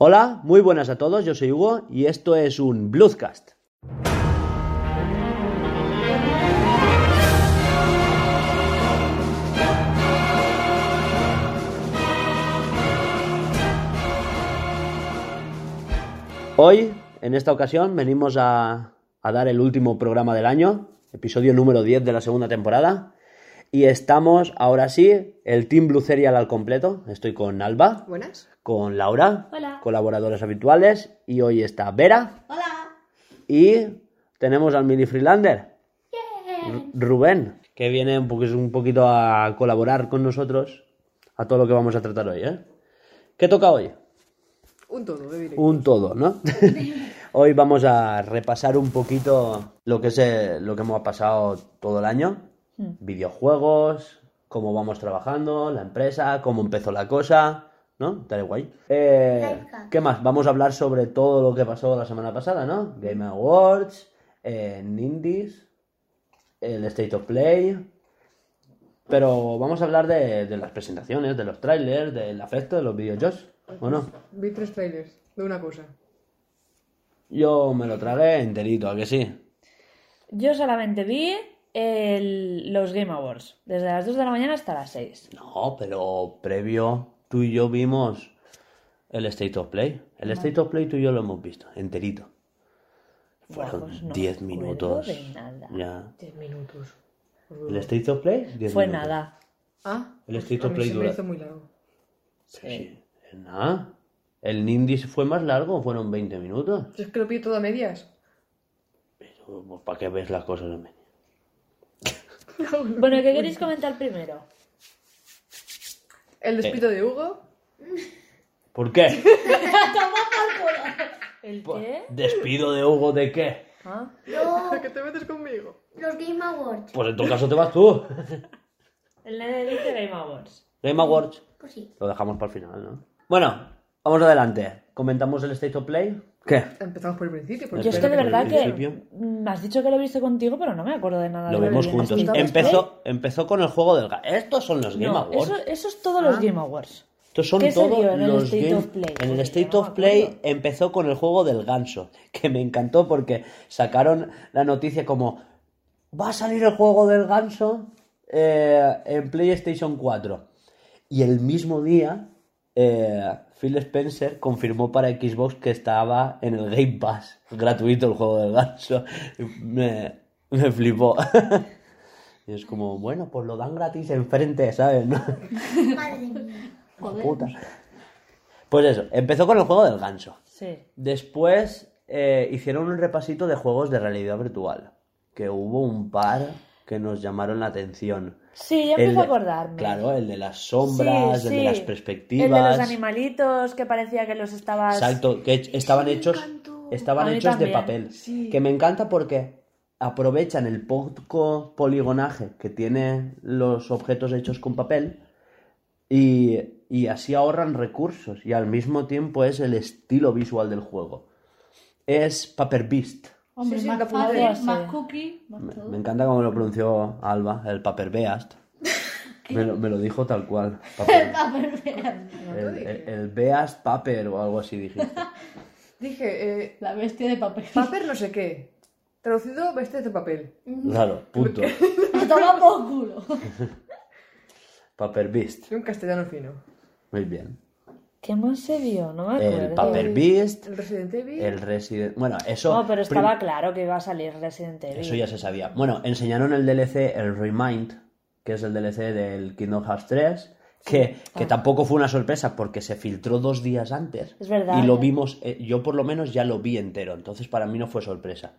Hola, muy buenas a todos, yo soy Hugo y esto es un Bluescast. Hoy, en esta ocasión, venimos a, a dar el último programa del año, episodio número 10 de la segunda temporada. Y estamos, ahora sí, el Team Blue Serial al completo. Estoy con Alba, Buenas. con Laura, Hola. colaboradores habituales, y hoy está Vera, Hola. y tenemos al mini freelander, Ru- Rubén, que viene un, poqu- un poquito a colaborar con nosotros a todo lo que vamos a tratar hoy. ¿eh? ¿Qué toca hoy? Un todo, de directo. Un todo, ¿no? Hoy vamos a repasar un poquito lo que es eh, lo que hemos pasado todo el año. Videojuegos, cómo vamos trabajando, la empresa, cómo empezó la cosa, ¿no? Está guay. Eh, ¿Qué más? Vamos a hablar sobre todo lo que pasó la semana pasada, ¿no? Game Awards, eh, Indies, el State of Play. Pero vamos a hablar de, de las presentaciones, de los trailers, del afecto de los videojuegos, ¿o no? Vi tres trailers de una cosa. Yo me lo tragué enterito, ¿a que sí? Yo solamente vi el- los Game Awards, desde las 2 de la mañana hasta las 6. No, pero previo tú y yo vimos el State of Play. El State of Play tú y yo lo hemos visto, enterito. Fueron pues no 10 me acuerdo minutos. de nada. Ya. Diez minutos. ¿El State of Play? 10 Fue minutos. nada. Ah, El pues State a of Play dura- muy largo. Sí. Nada. ¿El Nindis fue más largo? Fueron 20 minutos. Yo es que lo vi todo a medias. Pero, pues, ¿para qué ves las cosas Bueno, ¿qué queréis comentar primero? El Eh. despido de Hugo. ¿Por qué? ¿El Pues, qué? ¿Despido de Hugo de qué? ¿Ah? ¿Por qué te metes conmigo? Los Game Awards. Pues en todo caso te vas tú. El nene dice Game Awards. Game Awards. Pues sí. Lo dejamos para el final, ¿no? Bueno, vamos adelante. ¿Comentamos el State of Play? ¿Qué? Empezamos por el principio. Por Yo es que de el verdad que principio. me has dicho que lo he visto contigo, pero no me acuerdo de nada. Lo de vemos en juntos. State of Empezó, empezó con el juego del... Estos son los. Game No, Awards. eso, eso es todos los Game Awards. Estos son ¿Qué se todos dio en el los State Game- of Play? En el Porque State no of Play acuerdo. empezó con el juego del ganso, que me encantó porque sacaron la noticia como va a salir el juego del ganso eh, en PlayStation 4. Y el mismo día eh, Phil Spencer confirmó para Xbox que estaba en el Game Pass, gratuito el juego del ganso. Me, me flipó. Y es como, bueno, pues lo dan gratis enfrente, ¿sabes? ¿No? Madre mía. Puta. Pues eso, empezó con el juego del ganso. Sí. Después eh, hicieron un repasito de juegos de realidad virtual. Que hubo un par que nos llamaron la atención. Sí, ya El empiezo a acordarme. Claro, el de las sombras, Sí, el de las El perspectivas. de los animalitos que parecía que los estabas. Exacto, que estaban hechos, estaban hechos de papel. Que me encanta porque aprovechan el poco poligonaje que tienen los objetos hechos con papel y, y así ahorran recursos y al mismo tiempo es el estilo visual del juego. Es Paper Beast. Hombre, Sí, sí, más fácil, más cookie, más Me, todo. me encanta cómo lo pronunció Alba, el Paper Beast. Me lo, me lo dijo tal cual. Paper- A ver, vean. el, el- el Beast Paper o algo así dijiste. Dije, eh, La bestia de papel. papel no sé qué. Traducido, bestias de papel. Claro, punto. A tomar por culo. Paper Beast. Soy un castellano fino. Muy bien. ¿Qué más se vio? No me acuerdo. El Paper Beast, El Resident Evil. el Resident... Bueno, eso... No, pero prim- estaba claro que iba a salir Resident Evil. Eso ya se sabía. Bueno, enseñaron el DLC, el Remind, que es el DLC del Kingdom Hearts 3, que, que tampoco fue una sorpresa porque se filtró dos días antes. Es verdad. Y lo vimos, eh, yo por lo menos ya lo vi entero, entonces para mí no fue sorpresa.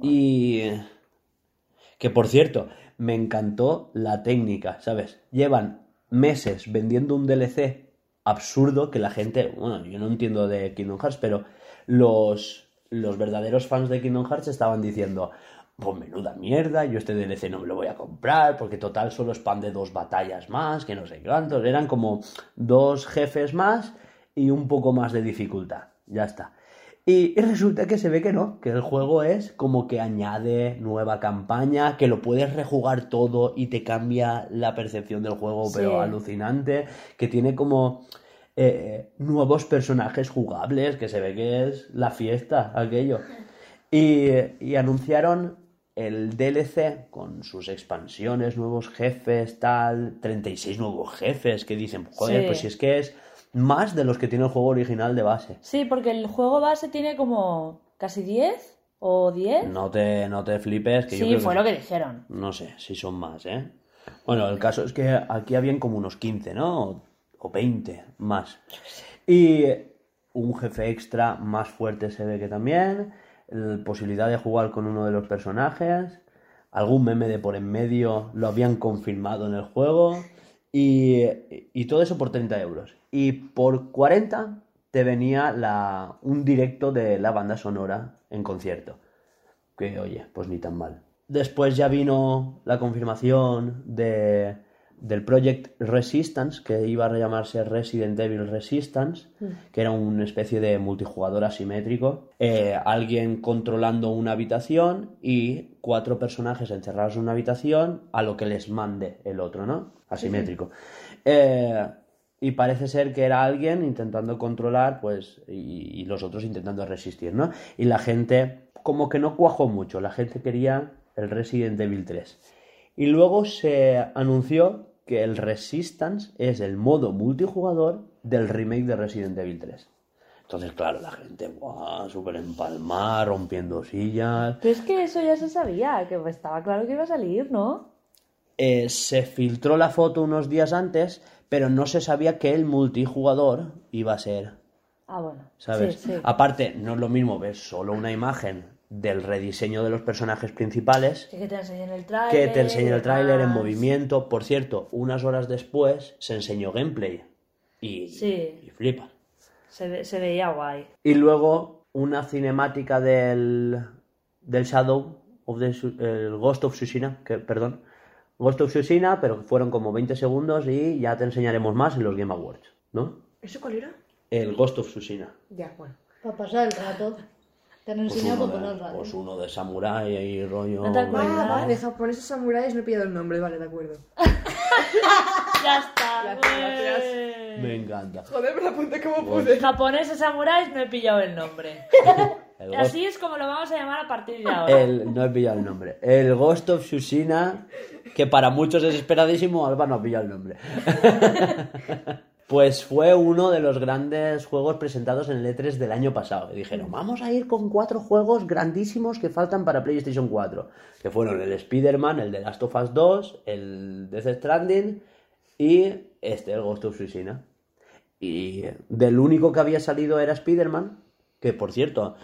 Y... Que por cierto, me encantó la técnica, ¿sabes? Llevan meses vendiendo un DLC absurdo que la gente, bueno, yo no entiendo de Kingdom Hearts, pero los, los verdaderos fans de Kingdom Hearts estaban diciendo, pues menuda mierda, yo este DLC no me lo voy a comprar, porque total solo es pan de dos batallas más, que no sé cuántos, eran como dos jefes más y un poco más de dificultad, ya está. Y, y resulta que se ve que no, que el juego es como que añade nueva campaña, que lo puedes rejugar todo y te cambia la percepción del juego, pero alucinante, que tiene como eh, nuevos personajes jugables, que se ve que es la fiesta, aquello. Y, y anunciaron el DLC con sus expansiones, nuevos jefes, tal, 36 nuevos jefes que dicen, joder, Sí. pues si es que es más de los que tiene el juego original de base. Sí, porque el juego base tiene como casi 10 o 10. No te, no te flipes, que yo sí, creo fue que... lo que dijeron. No sé si son más, ¿eh? Bueno, el caso es que aquí habían como unos 15, ¿no? O- O 20 más. Y un jefe extra más fuerte se ve que también. la posibilidad de jugar con uno de los personajes. Algún meme de por en medio lo habían confirmado en el juego. Y, y todo eso por 30 euros. Y por 40 te venía la, un directo de la banda sonora en concierto. Que oye, pues ni tan mal. Después ya vino la confirmación de, del Project Resistance, que iba a llamarse Resident Evil Resistance, que era una especie de multijugador asimétrico. Eh, alguien controlando una habitación y cuatro personajes encerrados en una habitación a lo que les mande el otro, ¿no? Asimétrico. Eh, y parece ser que era alguien intentando controlar, pues, y, y los otros intentando resistir, ¿no? Y la gente, como que no cuajó mucho, la gente quería el Resident Evil 3. Y luego se anunció que el Resistance es el modo multijugador del remake de Resident Evil 3. Entonces, claro, la gente, ¡buah! Súper empalmada, rompiendo sillas. Pero es que eso ya se sabía, que estaba claro que iba a salir, ¿no? Eh, se filtró la foto unos días antes, pero no se sabía que el multijugador iba a ser Ah, bueno. ¿sabes? Sí, sí. Aparte, no es lo mismo ver solo una imagen del rediseño de los personajes principales Sí, que te enseñen el tráiler. que te enseña el tráiler en movimiento. Por cierto, unas horas después se enseñó gameplay y, Sí. y flipa. Se, ve- se veía guay. Y luego una cinemática del, del Shadow of the el Ghost of Tsushima, que, perdón, Ghost of Tsushima, pero fueron como 20 segundos y ya te enseñaremos más en los Game Awards, ¿no? ¿Eso cuál era? El Ghost of Tsushima. Ya, bueno. Para pasar el rato. Te han Pues enseñado uno, para pasar de, el rato. pues uno de samurai y rollo. ¿No te acuerdas? Ah, vale, de japoneses samuráis no he pillado el nombre, vale, de acuerdo. Ya está. Gracias, güey. Me encanta. Joder, me la apunté como pude. Japoneses samuráis no he pillado el nombre. El Ghost- Así es como lo vamos a llamar a partir de ahora. el- no he pillado el nombre. El Ghost of Tsushima, que para muchos es esperadísimo, Alba no ha pillado el nombre. Pues fue uno de los grandes juegos presentados en el E3 del año pasado. Y dijeron, vamos a ir con cuatro juegos grandísimos que faltan para PlayStation 4. Que fueron el Spider-Man, el de Last of Us 2, el Death Stranding y este, el Ghost of Tsushima. Y del único que había salido era Spider-Man, que por cierto,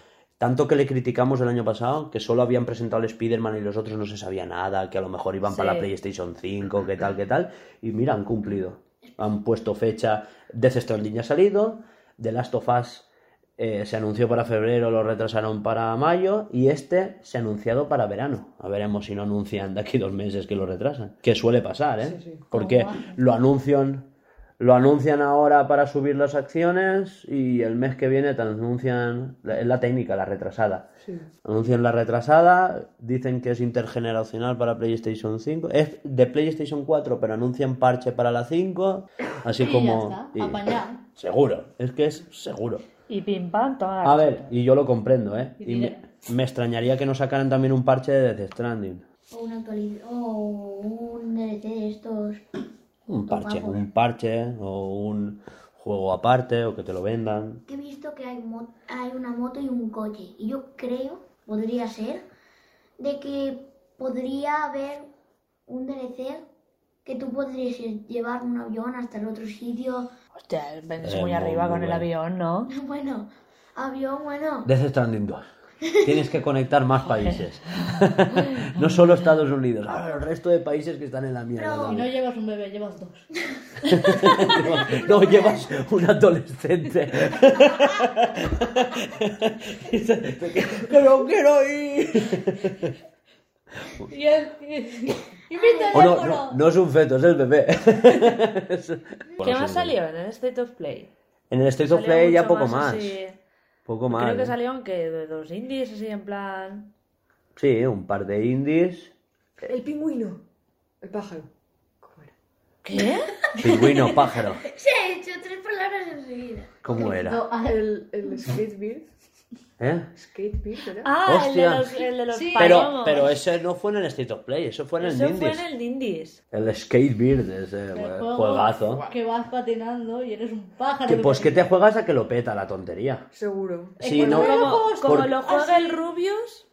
tanto que le criticamos el año pasado, que solo habían presentado el Spider-Man y los otros no se sabía nada, que a lo mejor iban para la PlayStation 5, que tal, que tal, y mira, han cumplido. Han puesto fecha, Death Stranding ya ha salido, The Last of Us eh, se anunció para febrero, lo retrasaron para mayo, y este se ha anunciado para verano. A veremos si no anuncian de aquí dos meses que lo retrasan. Que suele pasar, ¿eh? Sí, sí. Porque lo anuncian lo anuncian ahora para subir las acciones y el mes que viene te anuncian la- es la técnica la retrasada Sí. anuncian la retrasada dicen que es intergeneracional para PlayStation 5 es de PlayStation 4 pero anuncian parche para la 5 así Y ya como está, y- apañado. seguro es que es seguro Y pim pam, toma la a ver y yo lo comprendo eh Y y me, me extrañaría que no sacaran también un parche de Death Stranding O una actualización. O un DLC de estos. Un parche un parche o un juego aparte o que te lo vendan he visto que hay, mo- hay una moto y un coche. Y yo creo, podría ser, de que podría haber un DLC que tú podrías llevar un avión hasta el otro sitio. Hostia, vendes muy arriba muy con el bueno. avión, ¿no? Bueno, avión, bueno. Death Stranding 2. Tienes que conectar más países. no solo Estados Unidos, ahora el resto de países que están en la mierda. Pero- Si no llevas un bebé, llevas dos. no, llevas un adolescente. Pero quiero ir. Y el... Y mi O no, no, no es un feto, es el bebé. ¿Qué más salió en el State of Play? En el State of Play ya poco más. así- Poco más. Creo que ¿eh? salieron que de los indies, así en plan. Sí, un par de indies. El pingüino. El pájaro. ¿Cómo era? ¿Qué? Pingüino, pájaro. Se ha hecho tres palabras enseguida. ¿Cómo era? No, El, el Skatebeard. ¿Eh? Skatebeard, ¿era? Ah, el de los, el de los Sí. Pero, pero ese no fue en el State of Play, eso fue en el Eso Nindies. fue en el Indies. El Skatebeard, ese el eh, juego juegazo. Que vas patinando y eres un pájaro. Que, pues que te juegas a que lo peta la tontería. Seguro. Sí, no. Como, por- lo juega así. el Rubius,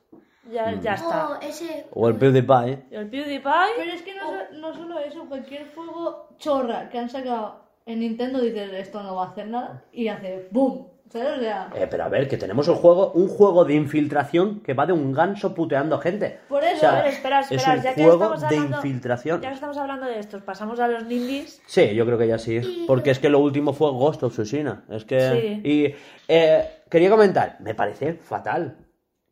ya, Mm. ya está. Oh, ese. O el PewDiePie. Y el PewDiePie, Pero es que no, so- no solo eso, cualquier juego chorra que han sacado en Nintendo dices esto no va a hacer nada y hace ¡boom! Eh, pero a ver, que tenemos el juego, un juego de infiltración que va de un ganso puteando gente. Por eso, O sea, A ver, espera, es espera, un ya que juego estamos de hablando- infiltración. ya que estamos hablando de estos, pasamos a los Nindies. Sí, yo creo que ya sí. Porque es que lo último fue Ghost of Tsushima. Es que. Sí. Y eh, quería comentar, me parece fatal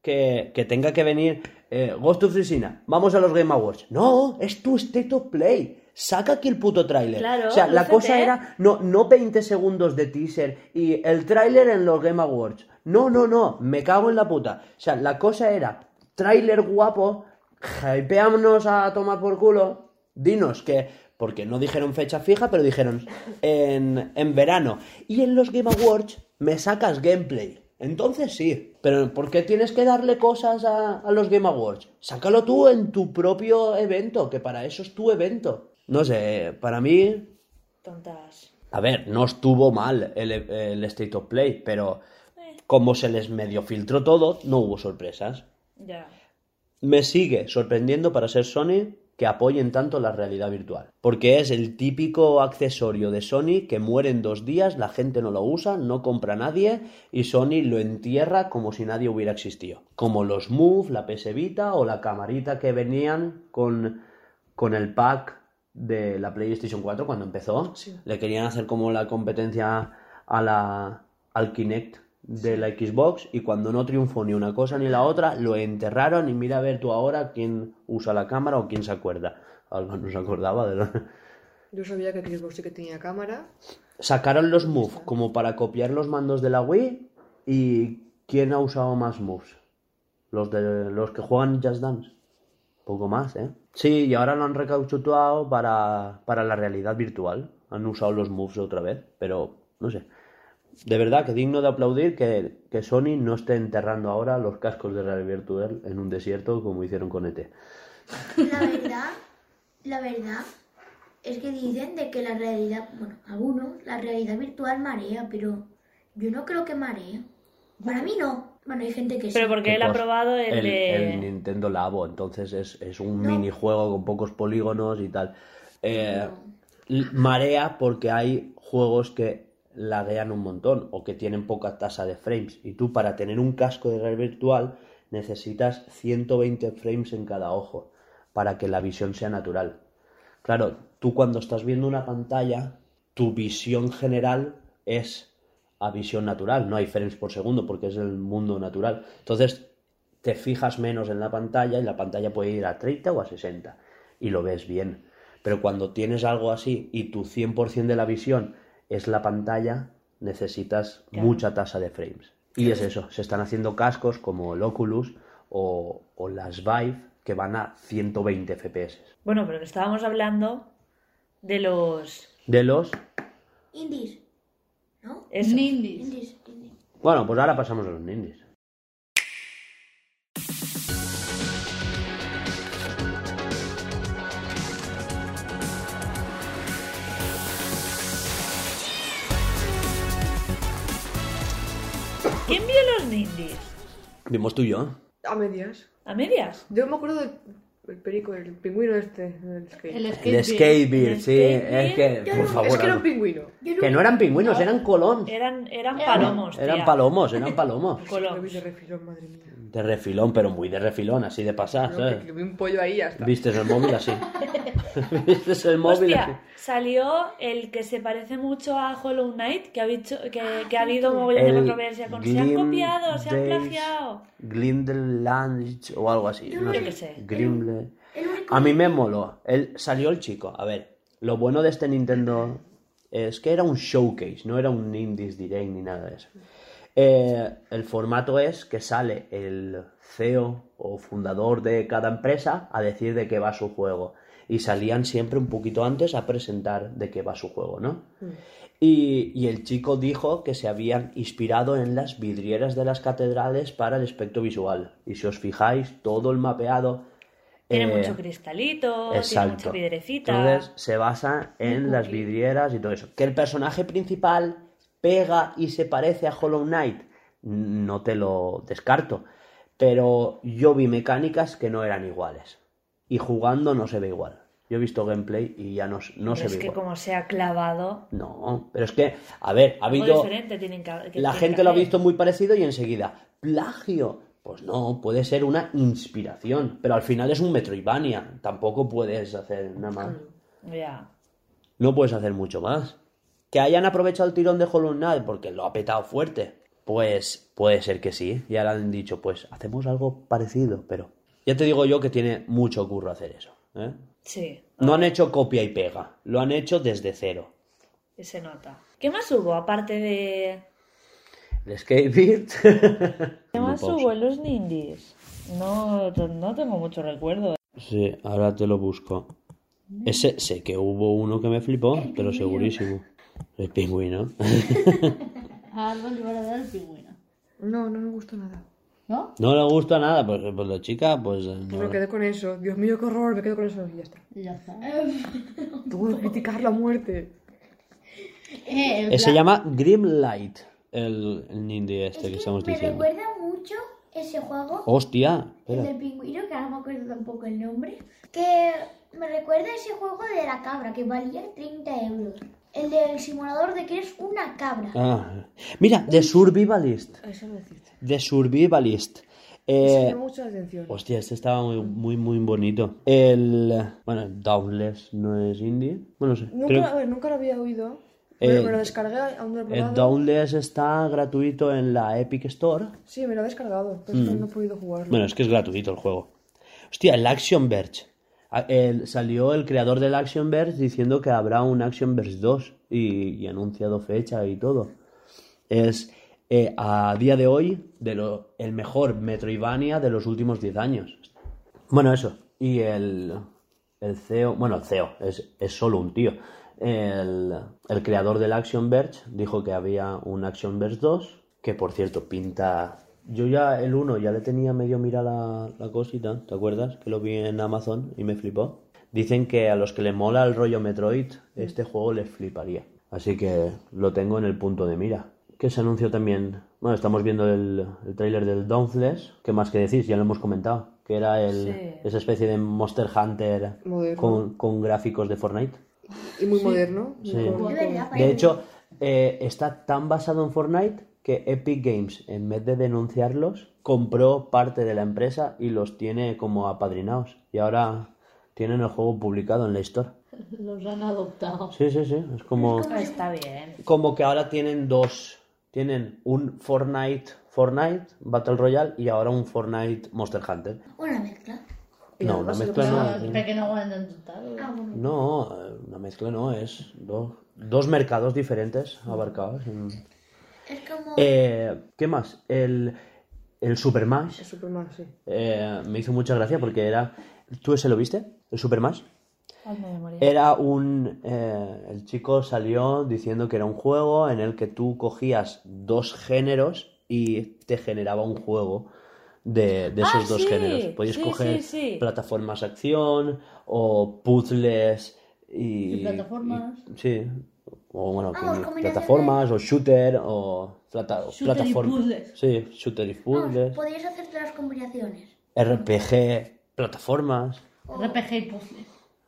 que, que tenga que venir eh, Ghost of Tsushima. Vamos a los Game Awards. No, es tu State of Play. Saca aquí el puto tráiler. Claro, o sea, la cosa era no, no 20 segundos de teaser y el tráiler en los Game Awards. No, no, no, me cago en la puta. O sea, la cosa era tráiler guapo, hypeámonos a tomar por culo, dinos que, porque no dijeron fecha fija, pero dijeron en, en verano. Y en los Game Awards me sacas gameplay. Entonces sí, pero ¿por qué tienes que darle cosas a, a los Game Awards? Sácalo tú en tu propio evento, que para eso es tu evento. No sé, para mí Tontas. a ver, no estuvo mal el, el State of Play, pero como se les medio filtró todo, no hubo sorpresas. Ya. Me sigue sorprendiendo para ser Sony que apoyen tanto la realidad virtual. Porque es el típico accesorio de Sony que muere en dos días, la gente no lo usa, no compra nadie y Sony lo entierra como si nadie hubiera existido. Como los Move, la PS Vita o la camarita que venían con, con el pack de la PlayStation 4 cuando empezó. Sí. Le querían hacer como la competencia a la, al Kinect de la Xbox y cuando no triunfó ni una cosa ni la otra, lo enterraron y mira a ver tú ahora quién usa la cámara o quién se acuerda. Algo no se acordaba de lo... Yo sabía que Xbox sí que tenía cámara. Sacaron los Move como para copiar los mandos de la Wii y ¿quién ha usado más moves? Los de los que juegan Just Dance. Poco más, ¿eh? Sí, y ahora lo han recauchutado para, para la realidad virtual. Han usado los moves otra vez, pero no sé. De verdad que digno de aplaudir que, que Sony no esté enterrando ahora los cascos de realidad virtual en un desierto como hicieron con ET. La verdad, la verdad es que dicen de que la realidad, bueno, algunos, la realidad virtual marea, pero yo no creo que maree. Para mí no. Bueno, hay gente que sí. Pero porque ¿Qué él ha probado el, el, de... el Nintendo Labo, entonces es, es un No. minijuego con pocos polígonos y tal. Eh, l- Marea porque hay juegos que laguean un montón o que tienen poca tasa de frames. Y tú para tener un casco de realidad virtual necesitas 120 frames en cada ojo para que la visión sea natural. Claro, tú cuando estás viendo una pantalla, tu visión general es a visión natural, no hay frames por segundo porque es el mundo natural. Entonces te fijas menos en la pantalla y la pantalla puede ir a 30 o a 60 y lo ves bien. Pero cuando tienes algo así y tu 100% de la visión es la pantalla, necesitas Claro. mucha tasa de frames. Y es eso, se están haciendo cascos como el Oculus o, o las Vive que van a 120 FPS. Bueno, pero estábamos hablando de los... De los... Indies, ¿no? Eso. Nindies. Indies, indies. Bueno, pues ahora pasamos a los nindies. ¿Quién vio los Nindies? Vimos tú y yo. A medias. ¿A medias? Yo me acuerdo del el perico, el pingüino este, el skate. El El skate. El sí. Es que, por favor. es que era un pingüino. Que no eran pingüinos, No. eran colón. Eran, eran Era- palomos, Eran palomos, eran palomos. Lo Colón. vi de refilón, madre mía. De refilón, pero muy de refilón, así de pasar, No, ¿sabes? que, que vi un pollo ahí está. Vistes el móvil así. Vistes el móvil así. Salió el que se parece mucho a Hollow Knight, que ha, dicho, que, que ha habido un mogollón de controversia con se han copiado, se han plagiado. Glindeland o algo así. Yo no sé. qué sé. Grimble. A mí me moló. El, salió el chico. A ver, lo bueno de este Nintendo es que era un showcase, no era un Indies Direct ni nada de eso. Eh, el formato es que sale el CEO o fundador de cada empresa a decir de qué va su juego. y salían siempre un poquito antes a presentar de qué va su juego, ¿no? Y, y el chico dijo que se habían inspirado en las vidrieras de las catedrales para el aspecto visual. Y si os fijáis, todo el mapeado... Tiene eh, mucho cristalito, tiene mucha piedrecita. Entonces se basa en las vidrieras y todo eso. Que el personaje principal pega y se parece a Hollow Knight, no te lo descarto. Pero yo vi mecánicas que no eran iguales. Y jugando no se ve igual. Yo he visto gameplay y ya no, no se es ve que igual. como se ha clavado, No, pero es que, a ver, ha habido... diferente tienen que, que La tienen gente que lo ha visto muy parecido y enseguida, plagio. Pues no, puede ser una inspiración, pero al final es un Metroidvania. Tampoco puedes hacer nada más. Ya. No puedes hacer mucho más. Que hayan aprovechado el tirón de Hollow Knight porque lo ha petado fuerte. Pues puede ser que sí. Y ahora han dicho, pues hacemos algo parecido, pero ya te digo yo que tiene mucho curro hacer eso. ¿eh? Sí, No han hecho copia y pega, lo han hecho desde cero. que se nota. ¿Qué más hubo aparte de... El Skate Beat. ¿Qué más hubo en los Nindies? No, no tengo mucho recuerdo. Sí, ahora te lo busco. Ese sé que hubo uno que me flipó, pero segurísimo. El pingüino. A Alba le van a dar el pingüino. No, no me gustó nada. ¿No? No le gusta nada, pues, pues la chica, pues eh, no. Me quedé con eso. Dios mío, qué horror, me quedo con eso y ya está. Y ya está. Tuvo que criticar la muerte. Eh, el Eh, Se llama Grim Light, el, el indie este que estamos me diciendo. recuerda mucho ese juego, Hostia, el del pingüino, que ahora no me acuerdo tampoco el nombre, que me recuerda ese juego de la cabra, que valía 30 euros. El del simulador de que eres una cabra. Ah, mira, The Survivalist. Eso lo deciste. The Survivalist. Eso me Eh, la atención. hostia, este estaba muy, muy, muy bonito. El. Bueno, el Dauntless no es indie. Bueno, no sé. Nunca, creo- a ver, nunca lo había oído. Eh, Me, lo descargué, aún no lo he el. Dauntless está gratuito en la Epic Store. Sí, me lo he descargado, pero que no he podido jugarlo. Bueno, es que es gratuito el juego. Hostia, el Action Verge. Ah, el- salió el creador del Action Verge diciendo que habrá un Action Verge 2 y, anunciado fecha y todo. Es eh, a día de hoy de lo, el mejor Metroidvania de los últimos 10 años. Bueno, eso. Y el, el CEO, bueno, el CEO es, es solo un tío. El, el creador del Action Verge dijo que había un Action Verge 2, que por cierto pinta... Yo ya el 1 ya le tenía medio mira la, la cosita, ¿te acuerdas? Que lo vi en Amazon y me flipó. Dicen que a los que le mola el rollo Metroid, este juego les fliparía. Así que lo tengo en el punto de mira. Que se anunció también... Bueno, estamos viendo el, el tráiler del Dauntless. ¿Qué más que decir? Ya lo hemos comentado. Que era el, Sí. esa especie de Monster Hunter con, con gráficos de Fortnite. Y muy moderno. Sí. De hecho, eh, está tan basado en Fortnite que Epic Games, en vez de denunciarlos, compró parte de la empresa y los tiene como apadrinados. Y ahora tienen el juego publicado en la Store. Los han adoptado. Sí, sí, sí. Es como, Está bien. como que ahora tienen dos. Tienen un Fortnite, Fortnite Battle Royale y ahora un Fortnite Monster Hunter. Una mezcla. No, una mezcla no. Espera que no aguanten total. Ah, bueno. No, una mezcla no, es dos, dos mercados diferentes abarcados. en- Es como... Eh, ¿Qué más? El, el Super Smash Es Superman, sí. eh, me hizo mucha gracia porque era... ¿Tú ese lo viste? ¿El Super Smash? Hazme memoria. Era un... eh, el chico salió diciendo que era un juego en el que tú cogías dos géneros y te generaba un juego de, de esos Ah, dos sí, géneros. Podías sí, coger sí, sí. plataformas acción o puzzles y... Y plataformas. y- sí. O bueno, Vamos, combinación plataformas o shooter o plata- Shooter y plataformas. puzzles. Sí, shooter y Vamos, puzzles. podéis hacerte las combinaciones. RPG, plataformas. RPG y puzzles.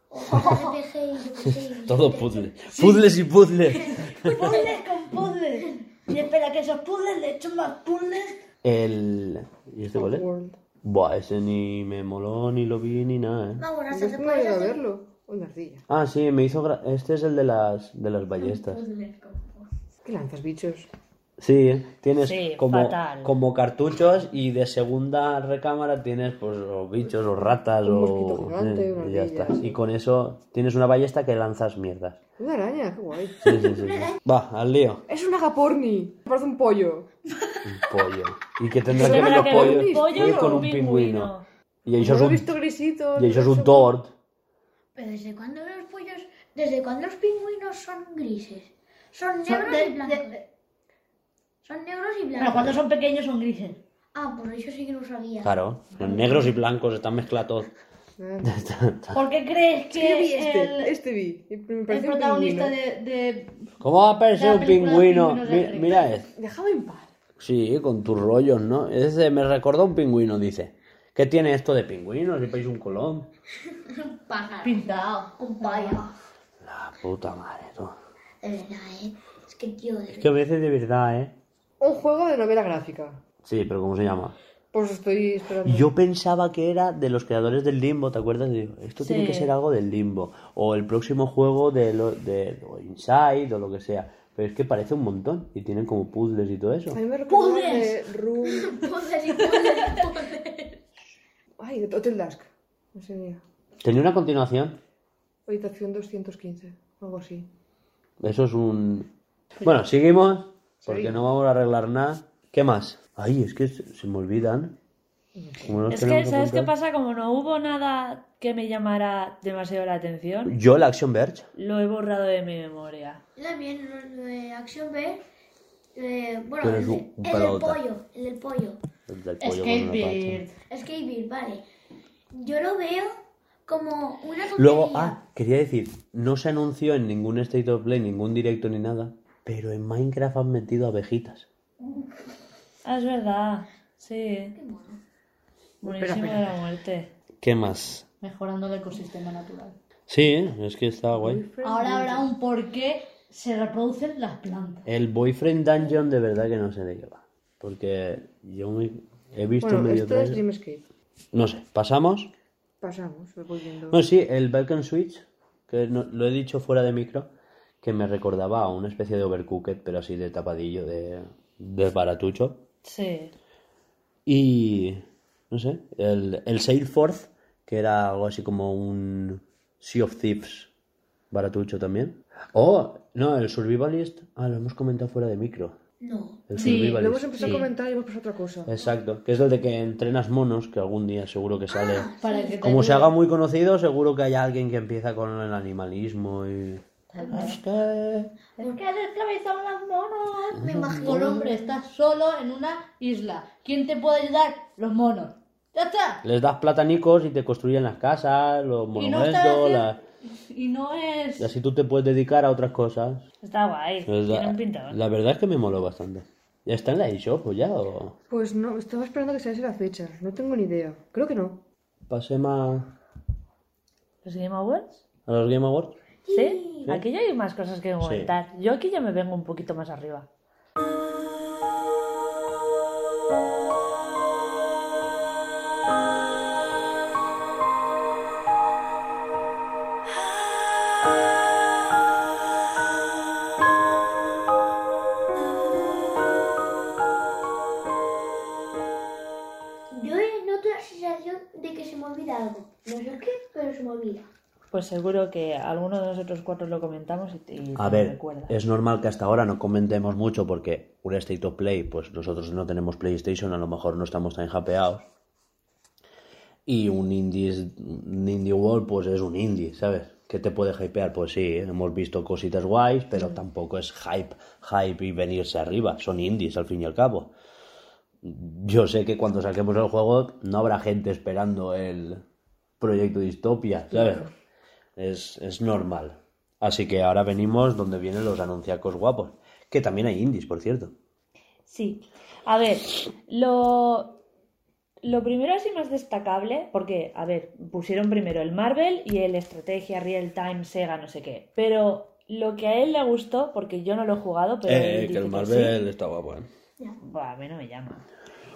O RPG y Todo puzzles. Puzzles y puzzles. Puzzles con puzzles. Y espera que esos puzzles le echo más puzzles. El... ¿Y este cuál es? Buah, ese ni me moló, ni lo vi, ni nada, ¿eh? Vamos, hasta Entonces te no he puedes ido a verlo. Una ardilla. Ah, sí, me hizo... gra- Este es el de las, de las ballestas. ¿Qué lanzas, bichos? Sí, tienes Sí, como, fatal. como cartuchos y de segunda recámara tienes pues los bichos o ratas Un o... mosquito gigante, eh, una y ya está. sí. Y con eso tienes una ballesta que lanzas mierdas. Una araña, qué guay. Sí, sí, sí. sí. Va, al lío. Es un agaporni. Parece un pollo. Un pollo. ¿Y que tendrá que ver los pollos un pollo con un pingüino? Y eso es lo he un, visto grisito. y eso es un tort. Pero ¿desde cuándo los pollos, desde cuándo los pingüinos son grises? Son Son negros de- y blancos. de- de- Son negros y Bueno, blancos. cuando son pequeños son grises. Ah, por eso sí que no sabía. Claro, los negros y blancos están mezclados. ¿Por qué crees Es que vi que este, el, este vi. me el protagonista de, de- ¿Cómo va a aparecer un pingüino? Mira, es. Déjame en paz. Sí, con tus rollos, ¿no? Ese me recordó un pingüino, dice. ¿Qué tiene esto de pingüinos? Si país un colón. Pájaro. pintado? Un payo. La puta madre, tú. De verdad, ¿eh? Es que, tío, de Es que a veces de verdad, ¿eh? Un juego de novela gráfica. Sí, pero ¿cómo se llama? Pues estoy esperando. Yo pensaba que era de los creadores del Limbo, ¿te acuerdas? Digo, esto tiene que ser algo del Limbo. O el próximo juego de, lo, de o Inside o lo que sea. Pero es que parece un montón. Y tienen como puzzles y todo eso. A mí me recuerda de ¡Puzzles! Room... Puzzles y puzzles y puzzles. Ay, de Hotel Dusk. No sé, mira. ¿Tenía una continuación? Habitación 215. Algo así. Eso es un... Bueno, seguimos. Porque Sí. no vamos a arreglar nada. ¿Qué más? Ay, es que se me olvidan. Es que, ¿sabes qué pasa? Como no hubo nada que me llamara demasiado la atención, Yo, la Action Verge. lo he borrado de mi memoria. Yo también, lo de Action B. eh, bueno, el, un- un el del pollo. El del pollo. El del pollo vale. Yo lo veo como una tontería. Luego, ah, quería decir, no se anunció en ningún State of Play, ningún directo ni nada, pero en Minecraft han metido abejitas. Ah, es verdad. Sí. Qué mono. Buenísimo de la muerte. ¿Qué más? Mejorando el ecosistema natural. Sí, es que está guay. Ahora habrá un por qué se reproducen las plantas. El Boyfriend Dungeon de verdad que no sé de qué va. Porque yo me- he visto Bueno, medio esto es. Dreamscape. No sé, ¿pasamos? Pasamos, voy viendo. Bueno, sí, el Balkan Switch, que no- lo he dicho fuera de micro, que me recordaba a una especie de overcooked, pero así de tapadillo, de, de baratucho. Sí. Y, no sé, el, el Sailforth, que era algo así como un Sea of Thieves baratucho también. Oh, no, el Survivalist, ah, lo hemos comentado fuera de micro. No. El Sí, Survivalist. Lo hemos empezado sí. a comentar y hemos pasado a otra cosa. Exacto, que es el de que entrenas monos, que algún día seguro que sale. Para que te Como se haga muy conocido, seguro que hay alguien que empieza con el animalismo y... Es que... ¿Por qué has esclavizado a los monos? Me imagino. Un hombre, estás solo en una isla. ¿Quién te puede ayudar? Los monos. ¡Ya está! Les das platanicos y te construyen las casas, los no monumentos, haciendo- la- Y no es... y así tú te puedes dedicar a otras cosas. Está guay. Tiene la, un pintón. la verdad es que me moló bastante. ¿Ya está en la eShop o ya? ¿O Pues no, estaba esperando que saliese la fecha. No tengo ni idea. Creo que no. pasemos ¿Los Game Awards? a los Game Awards? ¿Sí? Aquí ya hay más cosas que comentar. Yo aquí ya me vengo un poquito más arriba. Seguro que alguno de nosotros cuatro lo comentamos y, y A ver, recuerda. es normal que hasta ahora no comentemos mucho porque un State of Play, pues nosotros no tenemos PlayStation, a lo mejor no estamos tan hypeados. Y un indie, un indie world, pues es un indie, ¿sabes? ¿Qué te puede hypear? Pues sí, hemos visto cositas guays, pero tampoco es hype, hype y venirse arriba. Son indies al fin y al cabo. Yo sé que cuando saquemos el juego no habrá gente esperando el proyecto Distopia, ¿sabes? Es, es normal. Así que ahora venimos donde vienen los anunciacos guapos. Que también hay indies, por cierto. Sí. A ver, lo, lo primero así más destacable, porque, a ver, pusieron primero el Marvel y el Estrategia Real Time Sega, no sé qué. Pero lo que a él le gustó, porque yo no lo he jugado, pero él dice sí. está guapo. ¿eh? Buah, a mí no me llama.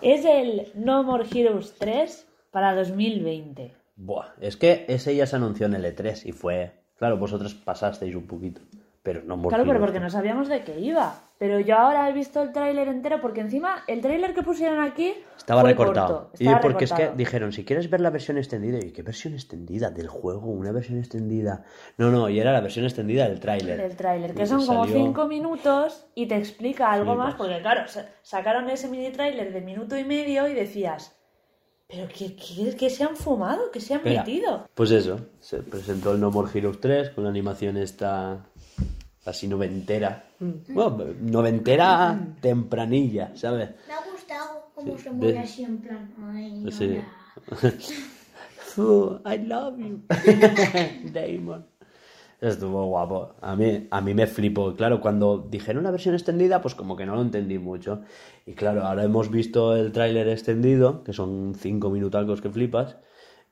Es el No More Heroes 3 para 2020. Buah, es que ese ya se anunció en el E3 y fue... Claro, vosotros pasasteis un poquito, pero no More Claro, pero porque no sabíamos de qué iba. Pero yo ahora he visto el tráiler entero porque encima el tráiler que pusieron aquí Estaba fue recortado. corto, y porque es que dijeron, si quieres ver la versión extendida, y ¿qué versión extendida del juego? Una versión extendida. No, no, y era la versión extendida del tráiler. del tráiler, que son como salió- 5 minutos y te explica algo Flipas. más, porque claro, sa- sacaron ese mini tráiler de minuto y medio y decías, Pero ¿qué, qué, qué se han fumado? ¿Qué se han Espera. metido? Pues eso, se presentó el No More Heroes 3 con la animación esta así noventera. Bueno, noventera tempranilla, ¿sabes? Me ha gustado cómo Sí, se mueve así en plan. Ay, Sí. Oh, I love you. Damon. Estuvo guapo. A mí, a mí me flipó. Claro, cuando dijeron la versión extendida, pues como que no lo entendí mucho. Y claro, ahora hemos visto el tráiler extendido, que son cinco minutos que flipas.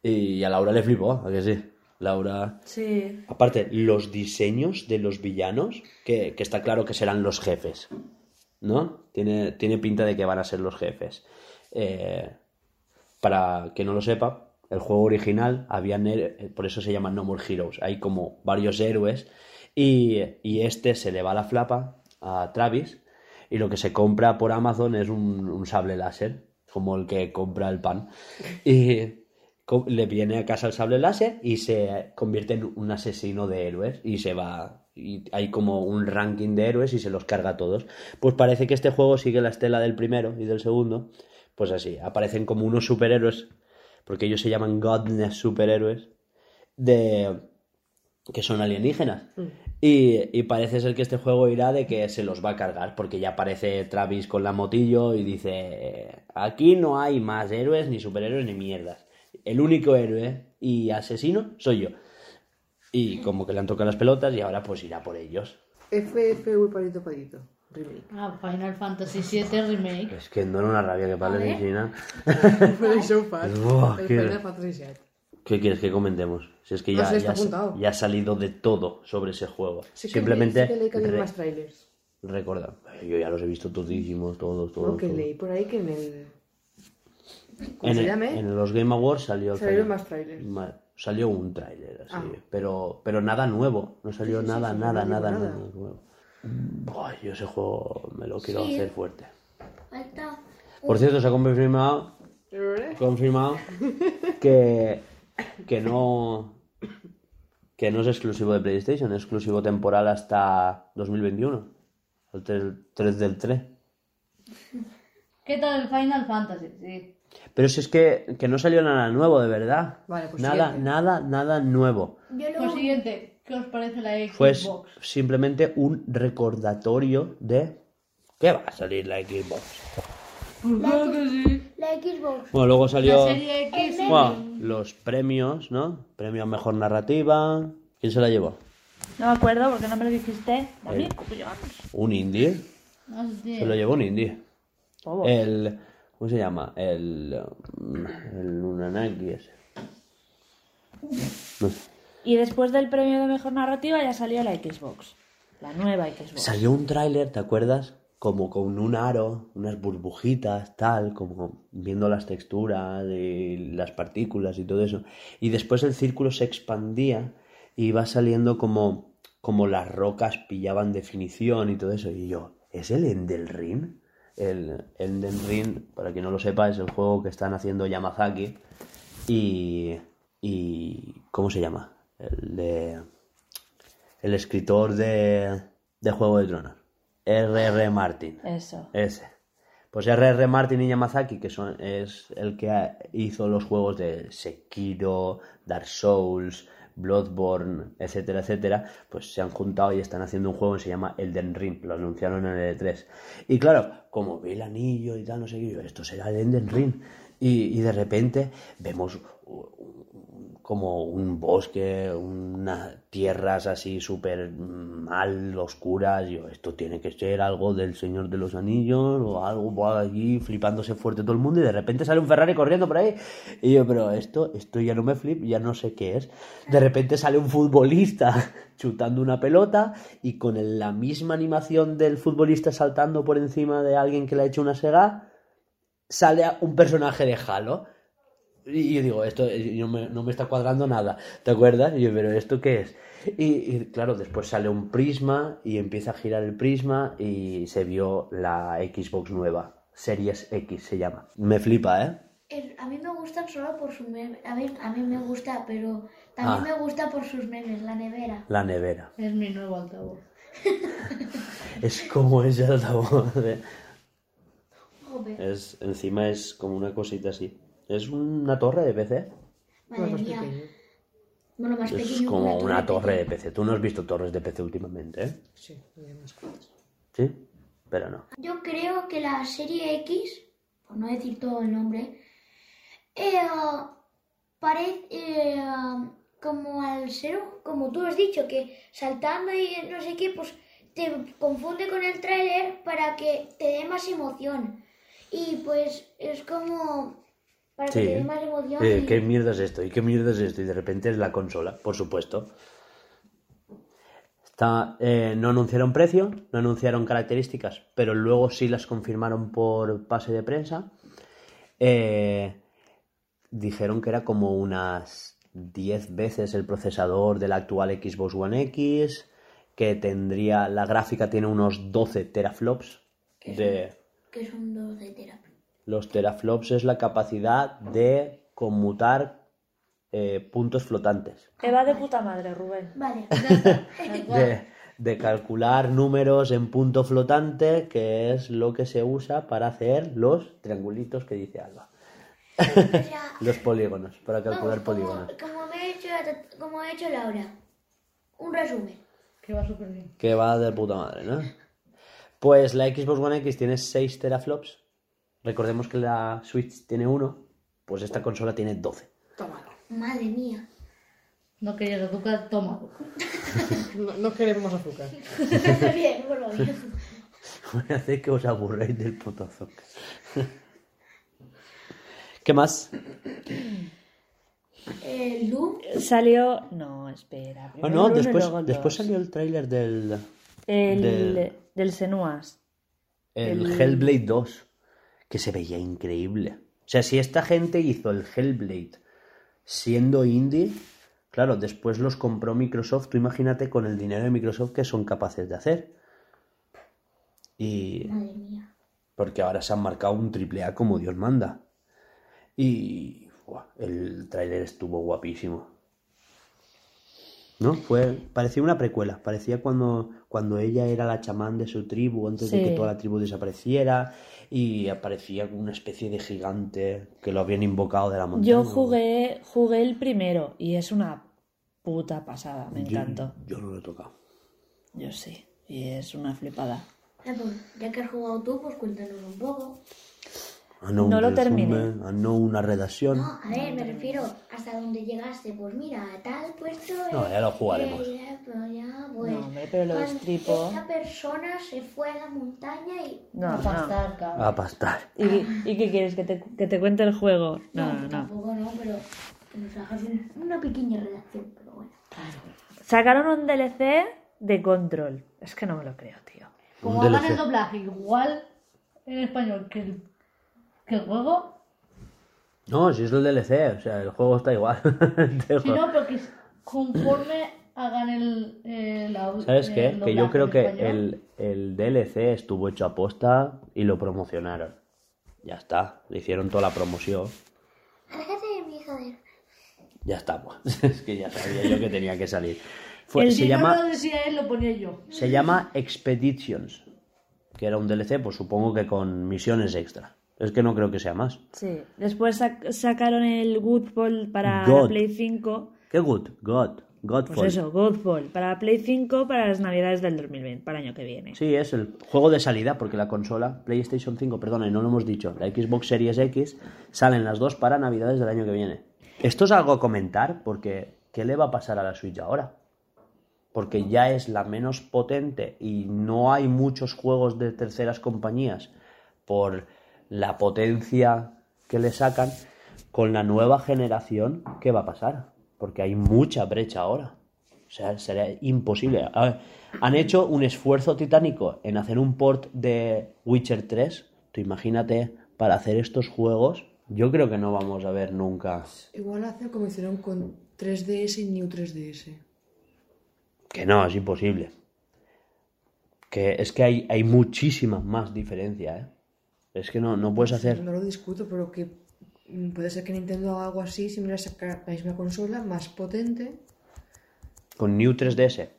Y a Laura le flipó, ¿a que sí? Laura... Sí. Aparte, los diseños de los villanos, que, que está claro que serán los jefes, ¿no? Tiene, tiene pinta de que van a ser los jefes. Eh, para que no lo sepa, el juego original, habían, her- por eso se llama No More Heroes, hay como varios héroes y, y este se le va la flapa a Travis y lo que se compra por Amazon es un, un sable láser, como el que compra el pan. Y le viene a casa el sable láser y se convierte en un asesino de héroes y se va y hay como un ranking de héroes y se los carga a todos. Pues parece que este juego sigue la estela del primero y del segundo. Pues así, aparecen como unos superhéroes, porque ellos se llaman Godness superhéroes, de que son alienígenas. Y, y parece ser que este juego irá de que se los va a cargar, porque ya aparece Travis con la motillo y dice, aquí no hay más héroes, ni superhéroes, ni mierdas. El único héroe y asesino soy yo. Y como que le han tocado las pelotas y ahora pues irá por ellos. FFV palito palito. Remake. Ah, Final Fantasy VII Remake. Es que no era una rabia que parle en China. Fue so fast. Buah, El qué- Final Fantasy VII. ¿Qué quieres que comentemos? Si es que No ya, sé, está ya, apuntado. ya ha salido de todo sobre ese juego. Sí que Simplemente leí- sí que leí que había re- más trailers. recordar. Yo ya los he visto todísimos, todos, todos. No, que todos. leí por ahí que en el... ¿Cómo En, se el- llame? en los Game Awards salió el Salieron más trailers. Ma- Salió un tráiler así, Ah. pero, pero nada nuevo. No salió Sí, nada, sí, nada, no nada, digo nada, nada. nuevo. Buah, yo ese juego me lo quiero Sí. hacer fuerte. Falta. Por cierto, se ha confirmado, confirmado que, que no que no es exclusivo de PlayStation, es exclusivo temporal hasta 2021. El 3, 3 del 3. ¿Qué tal el Final Fantasy? Sí. Pero si es que, que no salió nada nuevo, de verdad. Vale, pues nada, siguiente. nada, nada nuevo. Yo lo. Pues siguiente, ¿qué os parece la Xbox? Fue simplemente un recordatorio de que va a salir la Xbox. Claro que sí. La Xbox. Bueno, luego salió La serie X. bueno, los premios, ¿no? Premio a Mejor Narrativa. ¿Quién se la llevó? No me acuerdo porque no me lo dijiste. David, Eh. Un indie. No sé. Se lo llevó un indie. El... ¿Cómo se llama? El... El Unanaki ese. No sé. Y después del premio de mejor narrativa ya salió la Xbox. La nueva Xbox. Salió un tráiler, ¿te acuerdas? Como con un aro, unas burbujitas, tal, como viendo las texturas y las partículas y todo eso. Y después el círculo se expandía y iba saliendo como, como las rocas pillaban definición y todo eso. Y yo, ¿es el Elden Ring? El Elden Ring, para quien no lo sepa, es el juego que están haciendo Yamazaki. Y. y ¿Cómo se llama? El de el escritor de, de Juego de Tronos, R.R. Martin. Eso. Ese. Pues R.R. Martin y Yamazaki, que son, es el que hizo los juegos de Sekiro, Dark Souls, Bloodborne, etcétera, etcétera, pues se han juntado y están haciendo un juego que se llama Elden Ring, lo anunciaron en el E3. Y claro, como ve el anillo y tal, no sé qué, yo, esto será el Elden Ring. Y, y de repente vemos como un bosque, unas tierras así súper mal, oscuras. Yo, esto tiene que ser algo del Señor de los Anillos o algo por allí flipándose fuerte todo el mundo y de repente sale un Ferrari corriendo por ahí. Y yo, pero esto, esto ya no me flip, ya no sé qué es. De repente sale un futbolista chutando una pelota y con la misma animación del futbolista saltando por encima de alguien que le ha hecho una sega, sale un personaje de Halo. Y yo digo, esto eh, no me, no me está cuadrando nada, ¿te acuerdas? Y yo, pero ¿esto qué es? Y, y, claro, después sale un prisma y empieza a girar el prisma y se vio la Xbox nueva, Series X se llama. Me flipa, ¿eh? A mí me gustan solo por sus memes. A ver, a mí me gusta, pero también Ah. me gusta por sus memes, la nevera. La nevera. Es mi nuevo altavoz. Es como ese altavoz. de- Joder. Es, encima es como una cosita así. Es una torre de PC. Madre más mía. Bueno, más Es pequeño como una torre de. PC. Tú no has visto torres de PC últimamente, ¿eh? Sí, hay unas cuantas. Sí, pero no. Yo creo que la serie X, por no decir todo el nombre, eh, parece eh, como al ser, como tú has dicho, que saltando y no sé qué, pues te confunde con el tráiler para que te dé más emoción. Y pues es como para Sí. más emoción. Eh, y- ¿Qué mierda es esto? ¿Y qué mierda es esto? Y de repente es la consola, por supuesto. Está, eh, no anunciaron precio, no anunciaron características, pero luego sí las confirmaron por pase de prensa. Eh, dijeron que era como unas 10 veces el procesador del actual Xbox One X, que tendría, la gráfica tiene unos 12 teraflops de... que son dos de terapia. Los teraflops es la capacidad de conmutar eh, puntos flotantes, Eva de puta madre, Rubén. Vale. De, de calcular números en punto flotante, que es lo que se usa para hacer los triangulitos que dice Alba. Los polígonos, para calcular vamos, como, polígonos. como me ha hecho, como ha hecho Laura. Un resumen. Que va súper bien. Que va de puta madre, ¿no? Pues la Xbox One X tiene 6 teraflops. Recordemos que la Switch tiene 1, pues esta consola tiene 12. Tómalo. Madre mía. No querías azúcar, toma. No, no queremos azúcar. bien, bueno, bien. Voy a hacer que os aburréis del puto azúcar. ¿Qué más? El Doom. Salió. No, espera. Ah, no, uno después, después salió el tráiler del, El, del- del Senuas. el el- Hellblade 2, que se veía increíble. O sea, si esta gente hizo el Hellblade siendo indie, claro, después los compró Microsoft, tú imagínate con el dinero de Microsoft que son capaces de hacer. Y Madre mía. porque ahora se han marcado un triple A como Dios manda. Y buah, el tráiler estuvo guapísimo. ¿No? Fue, parecía una precuela. Parecía cuando, cuando ella era la chamán de su tribu, antes de que toda la tribu desapareciera. Y aparecía una especie de gigante que lo habían invocado de la montaña. Yo jugué, jugué el primero y es una puta pasada, me Yo- encantó. Yo, no lo he tocado. Yo sí, y es una flipada. Ya, pues, ya que has jugado tú, pues cuéntanos un poco. No, No un lo resumen, terminé. ah, no una redacción. No, a ver, me refiero hasta donde llegaste. Pues mira, tal puesto. No, ya lo jugaremos. eh, ya, pero ya, pues, No, hombre, pero lo destripo. Esta persona se fue a la montaña y. No, a no. pastar, cabrón. A pastar. ¿Y, ¿Y qué quieres? ¿Que te, que te cuente el juego? No, no, no. Tampoco no, pero que nos hagas un- una pequeña redacción, pero bueno. Sacaron un DLC de Control. Es que no me lo creo, tío. Como hagan el doblaje igual en español que el, el juego, No, si es el DLC, o sea, el juego está igual. si no, pero que conforme hagan el, el au- ¿Sabes el qué? Que yo creo que el, el DLC estuvo hecho a posta y lo promocionaron. Ya está, le hicieron toda la promoción. Ya estamos. es que ya sabía yo que tenía que salir. Fue- El se, llama, lo decía él, lo ponía yo. se llama Expeditions, que era un DLC, pues supongo que con misiones extra. Es que no creo que sea más. Sí. Después sac- sacaron el Godfall para God. la Play 5. Qué good, God, Godfall. Pues eso, Godfall. Para la Play 5 para las navidades del 2020, para el año que viene. Sí, es el juego de salida, porque la consola PlayStation 5, perdona, y no lo hemos dicho, la Xbox Series X, salen las dos para Navidades del año que viene. Esto es algo a comentar, porque ¿qué le va a pasar a la Switch ahora? Porque ya es la menos potente y no hay muchos juegos de terceras compañías por la potencia que le sacan. Con la nueva generación, ¿qué va a pasar? Porque hay mucha brecha ahora. O sea, sería imposible. A ver, han hecho un esfuerzo titánico en hacer un port de Witcher 3. Tú imagínate, para hacer estos juegos, yo creo que no vamos a ver nunca. Igual hacen como hicieron con 3DS y New 3DS. Que no, es imposible. Que es que hay, hay muchísima más diferencia, ¿eh? Es que no, no puedes hacer. No lo discuto, pero que mm, puede ser que Nintendo haga algo así, si me sacar la misma consola, más potente, Con New 3DS.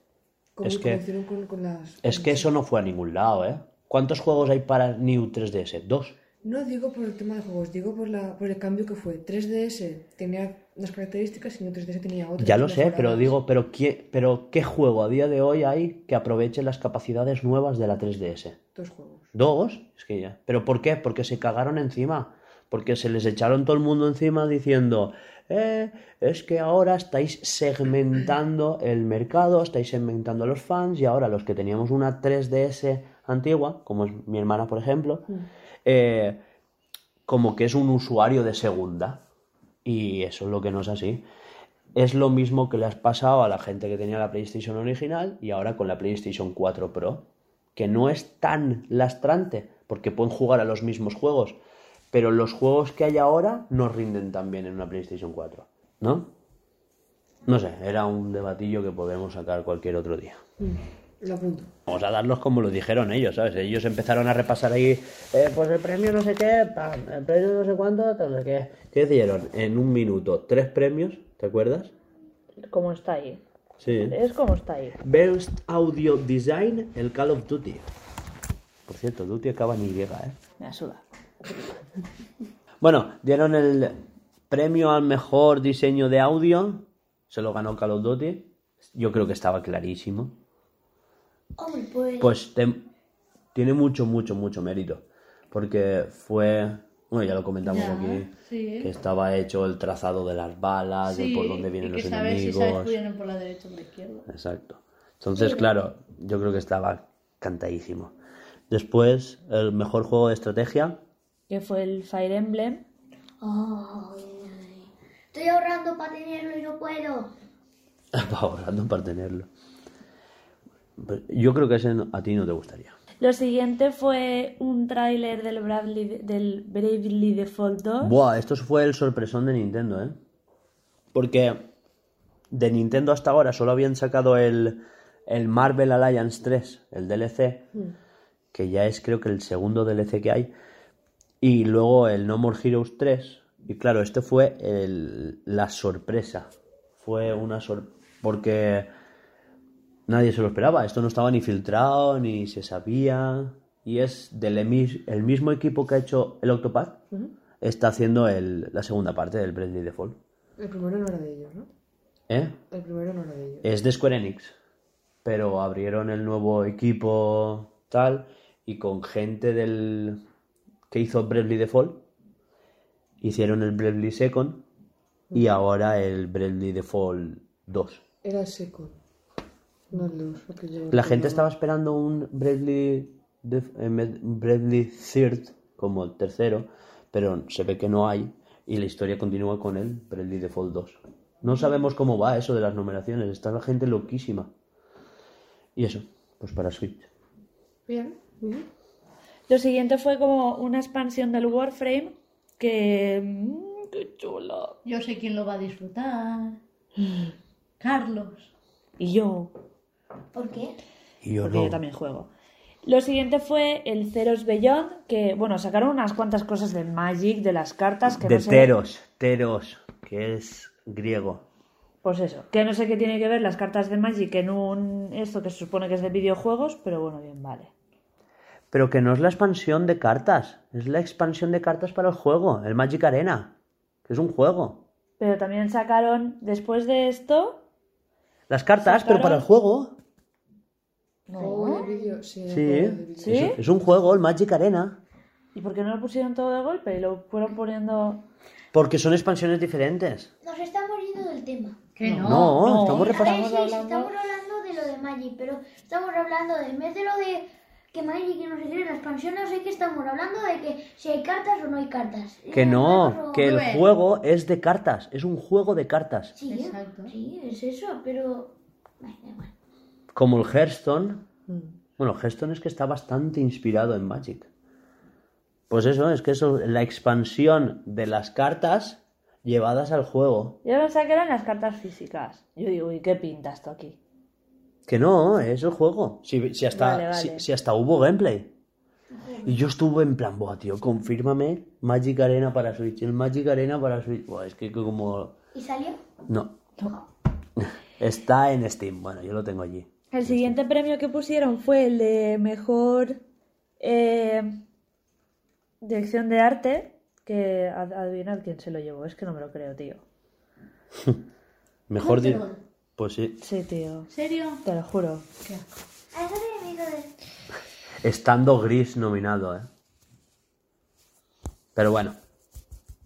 como, Es que- hicieron con, con las... Es que eso no fue a ningún lado, ¿eh? ¿Cuántos juegos hay para New 3DS? Dos. No digo por el tema de juegos, digo por, la, por el cambio que fue. 3DS tenía unas características y no 3DS tenía otras. Ya lo sé, pero digo, pero ¿qué, pero ¿qué juego a día de hoy hay que aproveche las capacidades nuevas de la 3DS? Dos juegos. ¿Dos? Es que ya. ¿Pero por qué? Porque se cagaron encima. Porque se les echaron todo el mundo encima diciendo, eh, es que ahora estáis segmentando el mercado, estáis segmentando a los fans y ahora los que teníamos una 3DS antigua, como es mi hermana, por ejemplo, eh, como que es un usuario de segunda. Y eso es lo que no es así. Es lo mismo que le has pasado a la gente que tenía la PlayStation original y ahora con la PlayStation 4 Pro, que no es tan lastrante, porque pueden jugar a los mismos juegos, pero los juegos que hay ahora no rinden tan bien en una PlayStation 4, ¿no? No sé, era un debatillo que podemos sacar cualquier otro día. Lo apunto. Vamos a darlos como lo dijeron ellos, ¿sabes? Ellos empezaron a repasar ahí, eh, pues el premio no sé qué, pam, el premio no sé cuánto, tal, no sé qué. ¿Qué dieron? En un minuto, tres premios, ¿te acuerdas? Como está ahí. Sí. Es como está ahí. Best Audio Design, el Call of Duty. Por cierto, Duty acaba en Y, ¿eh? Me suda. Bueno, dieron el premio al mejor diseño de audio. Se lo ganó Call of Duty. Yo creo que estaba clarísimo. Hombre, pues. Pues te- tiene mucho, mucho, mucho mérito. Porque fue. Bueno, ya lo comentamos Ya, aquí. sí. Que estaba hecho el trazado de las balas, de por dónde vienen y los sabes si enemigos. sabes vienen por la derecha o por la izquierda. Exacto. Entonces, claro, yo creo que estaba cantadísimo. Después, el mejor juego de estrategia. Que fue el Fire Emblem. Estoy ahorrando para tenerlo y no puedo. ahorrando para tenerlo. Yo creo que ese a ti no te gustaría. Lo siguiente fue un tráiler del Bravely, del Bravely Default 2. Buah, esto fue el sorpresón de Nintendo, ¿eh? Porque de Nintendo hasta ahora solo habían sacado el, el Marvel Alliance 3, el DLC, que ya es creo que el segundo DLC que hay, y luego el No More Heroes 3. Y claro, este fue el- la sorpresa. Fue una sorpresa. Porque nadie se lo esperaba. Esto no estaba ni filtrado, ni se sabía. Y es del el mismo equipo que ha hecho el Octopath. Está haciendo el- la segunda parte del Bravely Default. El primero no era de ellos, ¿no? ¿Eh? El primero no era de ellos. Es de Square Enix. Pero abrieron el nuevo equipo tal. Y con gente del que hizo Bravely Default. Hicieron el Bravely Second. Y ahora el Bravely Default 2. Era el second. No La gente estaba esperando un Bradley, Bradley Third como el tercero, pero se ve que no hay y la historia continúa con el Bradley Default 2. No sabemos cómo va eso de las numeraciones, está la gente loquísima. Y eso, pues para Switch. Bien, bien. Lo siguiente fue como una expansión del Warframe que... mm, ¡Qué chula! Yo sé quién lo va a disfrutar. Carlos. Y yo, ¿Por qué? Y yo porque no. yo también juego. Lo siguiente fue el Zeros Beyond, que, bueno, sacaron unas cuantas cosas de Magic, de las cartas, que De no sé... Teros, Teros, que es griego. Pues eso, que no sé qué tiene que ver las cartas de Magic en un... esto que se supone que es de videojuegos, pero bueno, bien, vale. Pero que no es la expansión de cartas, es la expansión de cartas para el juego, el Magic Arena, que es un juego. Pero también sacaron, después de esto... Las cartas, pero para el juego. Juego de vídeo, sí. Sí. Es, es un juego, el Magic Arena. ¿Y por qué no lo pusieron todo de golpe y lo fueron poniendo... Porque son expansiones diferentes. Nos estamos yendo del tema. Que no. No, no. estamos repasando. sí, sí, estamos hablando de lo de Magic, pero estamos hablando de, en vez de lo de que Magic no sé qué, la expansión, no sé qué, estamos hablando de que si hay cartas o no hay cartas. Que no, o- que el juego es de cartas, es un juego de cartas. Sí, Exacto. sí, es eso, pero... Ay, da igual. Como el Hearthstone. Mm. Bueno, Hearthstone es que está bastante inspirado en Magic. Pues eso, es que eso, la expansión de las cartas llevadas al juego. Yo pensaba que eran las cartas físicas. Yo digo, ¿y qué pinta esto aquí? Que no, es el juego. Si, si hasta, Vale, vale. Si, si hasta hubo gameplay. Y yo estuve en plan, buah, tío, confírmame Magic Arena para Switch, el Magic Arena para Switch. Buah, es que como... ¿Y salió? No. Está en Steam, bueno, yo lo tengo allí. El siguiente premio que pusieron fue el de mejor... eh, dirección de arte, que ad- adivinad quién se lo llevó. Es que no me lo creo, tío. Mejor. Control. Pues sí. Sí, tío. ¿En serio? Te lo juro. Qué asco. Eso de mi de- Estando gris nominado, ¿eh? Pero bueno.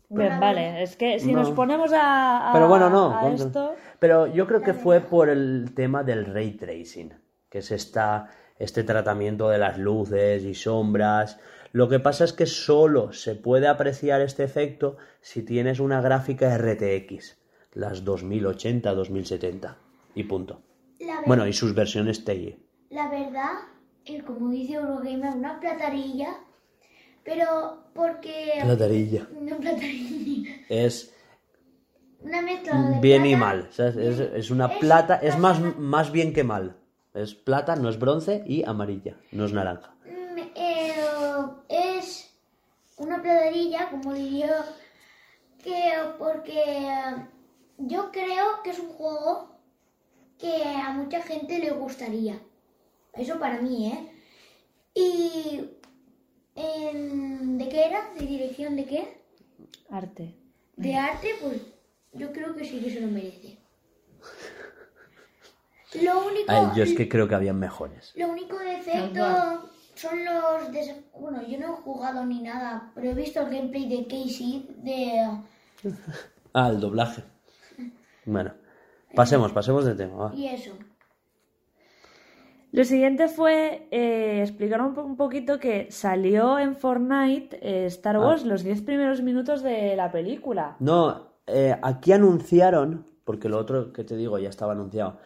Bien, vale. Es que si No. nos ponemos a, a- Pero bueno, no. a esto... Pero yo creo que fue por el tema del ray tracing, que es esta, este tratamiento de las luces y sombras. Lo que pasa es que solo se puede apreciar este efecto si tienes una gráfica RTX, las 2080, 2070 y punto. Bueno, y sus versiones TI. la verdad, el, como dice Eurogamer, una platarilla, pero porque... Platarilla. Una platarilla. Es Una mezcla de bien y mal. ¿sabes? Es, es una Es plata, es más, más bien que mal. Es plata, no es bronce y amarilla, no es naranja. Mm, eh, es una platarilla, como diría, que porque yo creo que es un juego que a mucha gente le gustaría. Eso para mí, ¿eh? Y... ¿De qué era? ¿De dirección de qué? Arte. De arte, pues yo creo que sí que se lo merece. Lo único... Ay, yo es que creo que había mejores. Lo único defecto son los... des- Bueno, yo no he jugado ni nada, pero he visto el gameplay de Casey de... Ah, el doblaje. Bueno, pasemos, pasemos de tema. va. Y eso. Lo siguiente fue eh, explicar un, po- un poquito que salió en Fortnite eh, Star Wars los 10 primeros minutos de la película. No, eh, aquí anunciaron, porque lo otro que te digo ya estaba anunciado,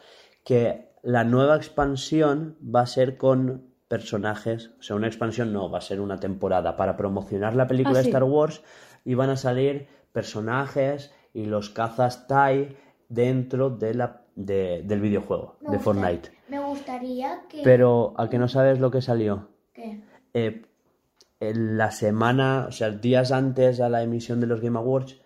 que la nueva expansión va a ser con personajes, o sea, una expansión no, va a ser una temporada para promocionar la película Ah, de sí. Star Wars y van a salir personajes y los cazas TIE dentro de la, de- del videojuego Me de gusta- Fortnite. Me gustaría que... Pero a que no sabes lo que salió. ¿Qué? eh, en la semana, o sea, días antes a la emisión de los Game Awards,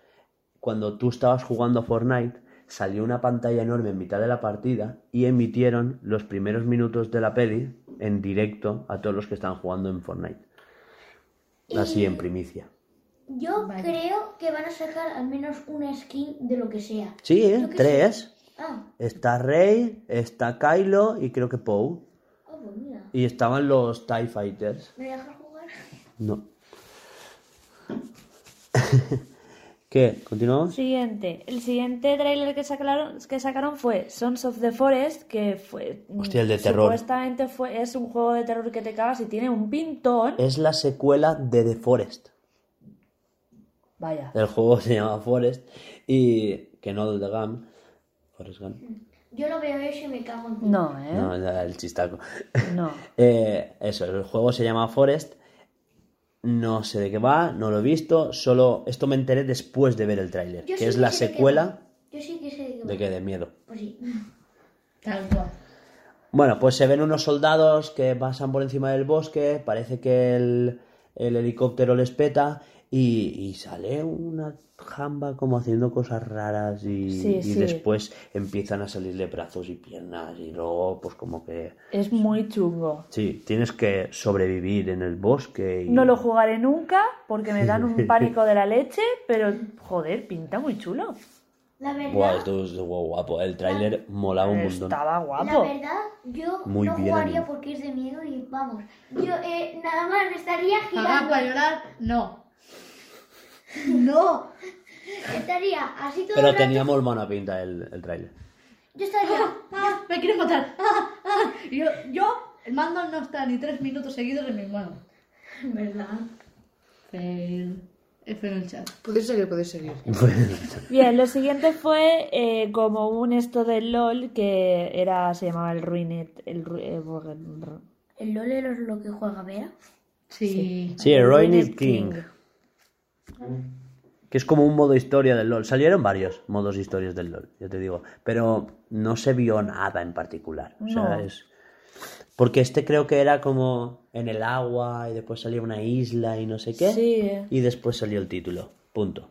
cuando tú estabas jugando a Fortnite, salió una pantalla enorme en mitad de la partida y emitieron los primeros minutos de la peli en directo a todos los que estaban jugando en Fortnite. Así en primicia. Yo Vale. creo que van a sacar al menos una skin de lo que sea. Sí, ¿eh? Tres. Ah, Está Rey, está Kylo y creo que Poe. oh, pues mira. Y estaban los TIE Fighters. ¿Me dejas jugar? No. ¿Qué? ¿Continuamos? Siguiente. El siguiente que sacaron, que sacaron fue Sons of the Forest, que fue... mm, Hostia, el de terror. Supuestamente fue, es un juego de terror que te cagas y tiene un pintón. Es la secuela de The Forest. Vaya. El juego se llama Forest y que no el de Gum. Forest Gump. Yo lo veo eso y me cago en ti. No, ¿eh? No, el chistaco. No. Eh, eso, el juego se llama Forest. No sé de qué va, no lo he visto. Solo esto me enteré después de ver el tráiler. Que sí es que la de secuela va. Yo sí que sé de qué va. de que de miedo. Pues sí. Tal cual. Bueno, pues se ven unos soldados que pasan por encima del bosque. Parece que el, el helicóptero les peta. Y, y sale una jamba como haciendo cosas raras. Y, Sí, y sí. después empiezan a salirle brazos y piernas. Y luego, pues como que. Es muy chungo. Sí, tienes que sobrevivir en el bosque. Y... No lo jugaré nunca porque me dan un pánico de la leche, pero joder, pinta muy chulo. La verdad, Buah, esto es guau, guapo. El tráiler molaba un montón. Estaba la guapo. verdad, yo Muy no bien jugaría animado. porque es de miedo y vamos. Yo eh, nada más me estaría girando. para llorar, no. No. Estaría así todo Pero el rato. teníamos buena pinta el, el tráiler. Yo estaría. Ah, me matar. Ah, ah. Y Yo, yo, el mando no está ni tres minutos seguidos en mis manos. ¿Verdad? Fail. F en el chat. Podéis seguir, podéis seguir. Bien, lo siguiente fue eh, como un esto del LOL que era, se llamaba el Ruinet. El, Ru- eh, ¿El LOL es lo que juega Vera? Sí. Sí, el Ruined King. Que es como un modo historia del LOL. Salieron varios modos historias del LOL, ya te digo. Pero no se vio nada en particular. O sea, No. es... Porque este creo que era como en el agua y después salía una isla y no sé qué. Sí. Y después salió el título. Punto.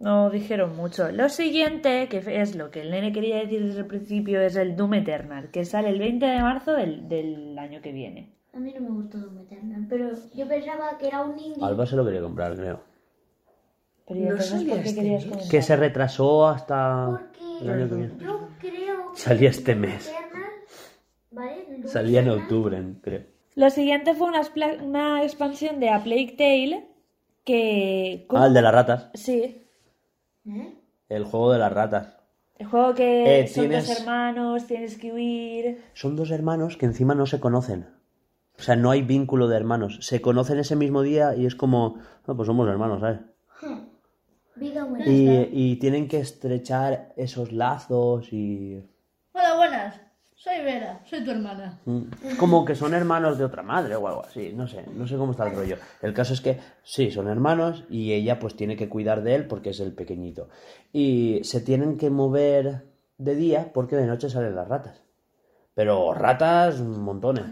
No dijeron mucho. Lo siguiente, que es lo que el nene quería decir desde el principio, es el Doom Eternal, que sale el 20 de marzo del, del año que viene. A mí no me gustó Doom Eternal, pero yo pensaba que era un indie. Alba se lo quería comprar, creo. Pero ¿y No entonces salía por qué este querías? Que se retrasó hasta Porque el año que viene. yo creo que Salía este mes. ¿vale? Salía en octubre, creo. Lo siguiente fue una, expansión de A Plague Tale que... Ah, el de las ratas. Sí, ¿eh? El juego de las ratas. el juego que Eh, son tienes- dos hermanos, tienes que huir... Son dos hermanos que encima no se conocen. O sea, no hay vínculo de hermanos. Se conocen ese mismo día y es como, no, pues somos hermanos, ¿sabes? Vida buena. Y, y tienen que estrechar esos lazos y... Hola, buenas. Soy Vera, soy tu hermana. Mm, Como que son hermanos de otra madre o algo así, no sé, no sé cómo está el rollo. El caso es que sí, son hermanos y ella pues tiene que cuidar de él porque es el pequeñito. Y se tienen que mover de día porque de noche salen las ratas. Pero ratas, montones.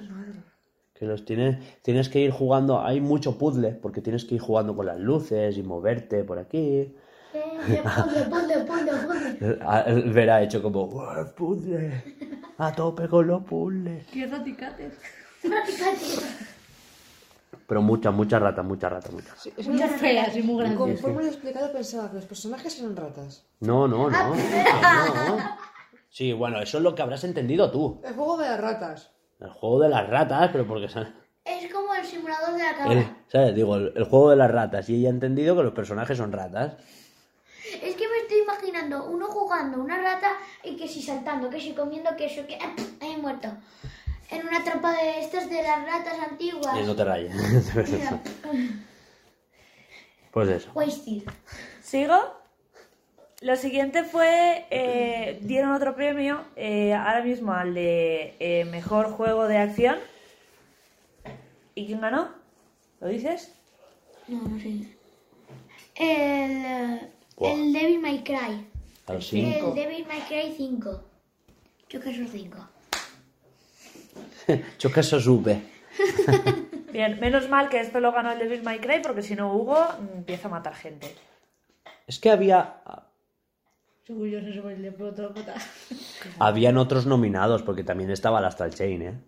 Que los tienes, tienes que ir jugando, hay mucho puzzle porque tienes que ir jugando con las luces y moverte por aquí. Puzzle, puzzle, puzzle, puzzle. Ah, Vera ha hecho como, "Uah, puzzle, a tope con los puzzles. ¿Qué raticates? Pero muchas, muchas ratas, muchas ratas, muchas. Sí, es Muy feas y muy grandes. Conforme lo he explicado, pensaba que los personajes eran ratas. No, no, no. no. Sí, bueno, eso es lo que habrás entendido tú. El juego de las ratas. El juego de las ratas, pero porque... sa- Es como el simulador de la cabra. el- ¿Sabes? Digo, el, el juego de las ratas. Y ella ha entendido que los personajes son ratas. Es que me estoy imaginando uno jugando una rata y que si saltando, que si comiendo queso, que ¡ah! ahí muerto. En una trampa de estas de las ratas antiguas. Y no te rayes. pues eso. Wasted. ¿Sigo? Lo siguiente fue, eh, dieron otro premio, eh, ahora mismo al de eh, mejor juego de acción. ¿Y quién ganó? ¿Lo dices? No, no sé. El, Buah. el Devil May Cry. A los El cinco. Devil May Cry 5. Yo que soy 5. Yo que. Bien, menos mal que esto lo ganó el Devil May Cry porque si no Hugo mm, empieza a matar gente. Es que había... El. Habían otros nominados, porque también estaba el Astral Chain, ¿eh?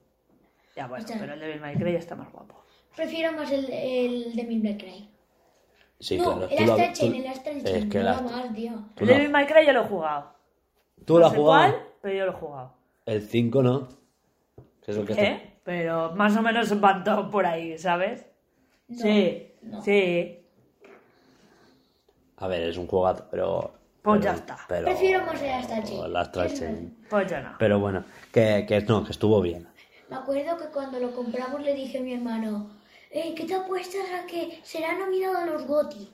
Ya bueno, Ya. pero el Devil May Cry ya está más guapo. Prefiero más el, el Devil May Cry. Sí, no, claro. el Astral Chain, el Astral Es Chain. que el no Astral- El Devil May Cry yo lo he jugado. ¿Tú no lo has sé jugado? cuál, pero yo lo he jugado. El 5 no. Es el que está- ¿Eh? Pero más o menos van todos por ahí, ¿sabes? sí, sí. A ver, es un jugazo, pero... Pues pero- ya está. Pero, Prefiero más el Astral Chain. El Astral Es Chain. Pues yo no. Pero bueno, que, que no, que estuvo bien. Me acuerdo que cuando lo compramos le dije a mi hermano, "Eh, ¿qué te apuestas a que será nominado a los GOTY?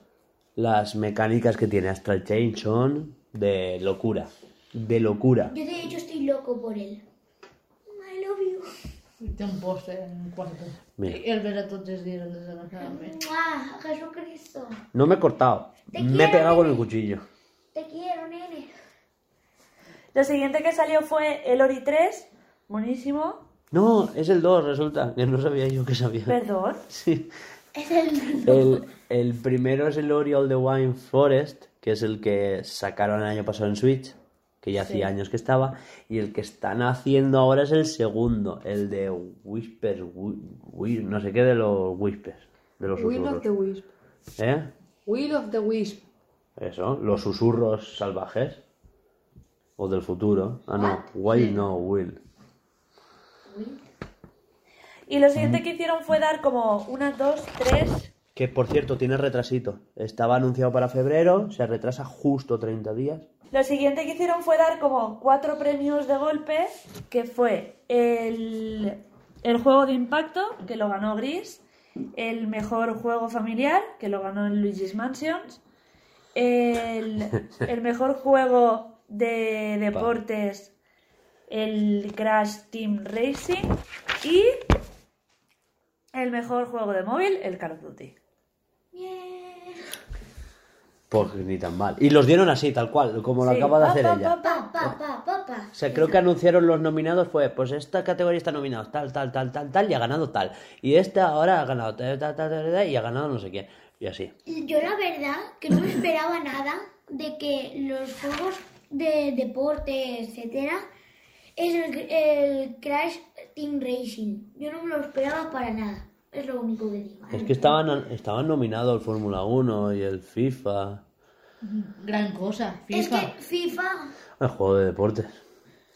Las mecánicas que tiene Astral Chain son de locura. De locura. Yo de hecho estoy loco por él. I love you. Tiene un póster en el cuarto. Mira. Y el Vera todos dieron desgraciadamente. ¡Mua! Jesucristo. No me he cortado. Te Me he pegado con el cuchillo. Te quiero, nene. Lo siguiente que salió fue el Ori 3. Buenísimo. No, es el 2, resulta. Que no sabía yo que sabía. Perdón. Sí. Es el... El, el primero es el Ori of the Wine Forest, que es el que sacaron el año pasado en Switch, que ya hacía años que estaba. Y el que están haciendo ahora es el segundo, el de Whispers, Whi- Whi- no sé qué de los Whispers, de los Will of the Wisp. ¿Eh? Will of the Wisp. Eso, los susurros salvajes. O del futuro. Ah, no, Wild no, Will. Y lo siguiente que hicieron fue dar como una, dos, tres. Que por cierto, tiene retrasito. Estaba anunciado para febrero, se retrasa justo 30 días. Lo siguiente que hicieron fue dar como cuatro premios de golpe, que fue el, el juego de impacto, que lo ganó Gris, el mejor juego familiar, que lo ganó en Luigi's Mansions, el, el mejor juego de deportes, el Crash Team Racing, y el mejor juego de móvil, el Call of Duty. Bien. Pues ni tan mal. Y los dieron así, tal cual, como lo Sí, acaba de pa, hacer pa, ella. pa, Pa, pa, pa, pa, pa. O sea, creo que anunciaron los nominados fue, pues esta categoría está nominada tal, tal, tal, tal, tal, y ha ganado tal. Y esta ahora ha ganado tal, tal, tal, tal, tal, y ha ganado no sé quién. Y así. Yo la verdad que no me esperaba nada de que los juegos de deporte, etcétera, es el, el Crash Team Racing. Yo no me lo esperaba para nada. Es lo único que digo. Es que estaban, estaban nominados el Fórmula 1 y el FIFA. Gran cosa. Es FIFA. que FIFA. El juego de deportes.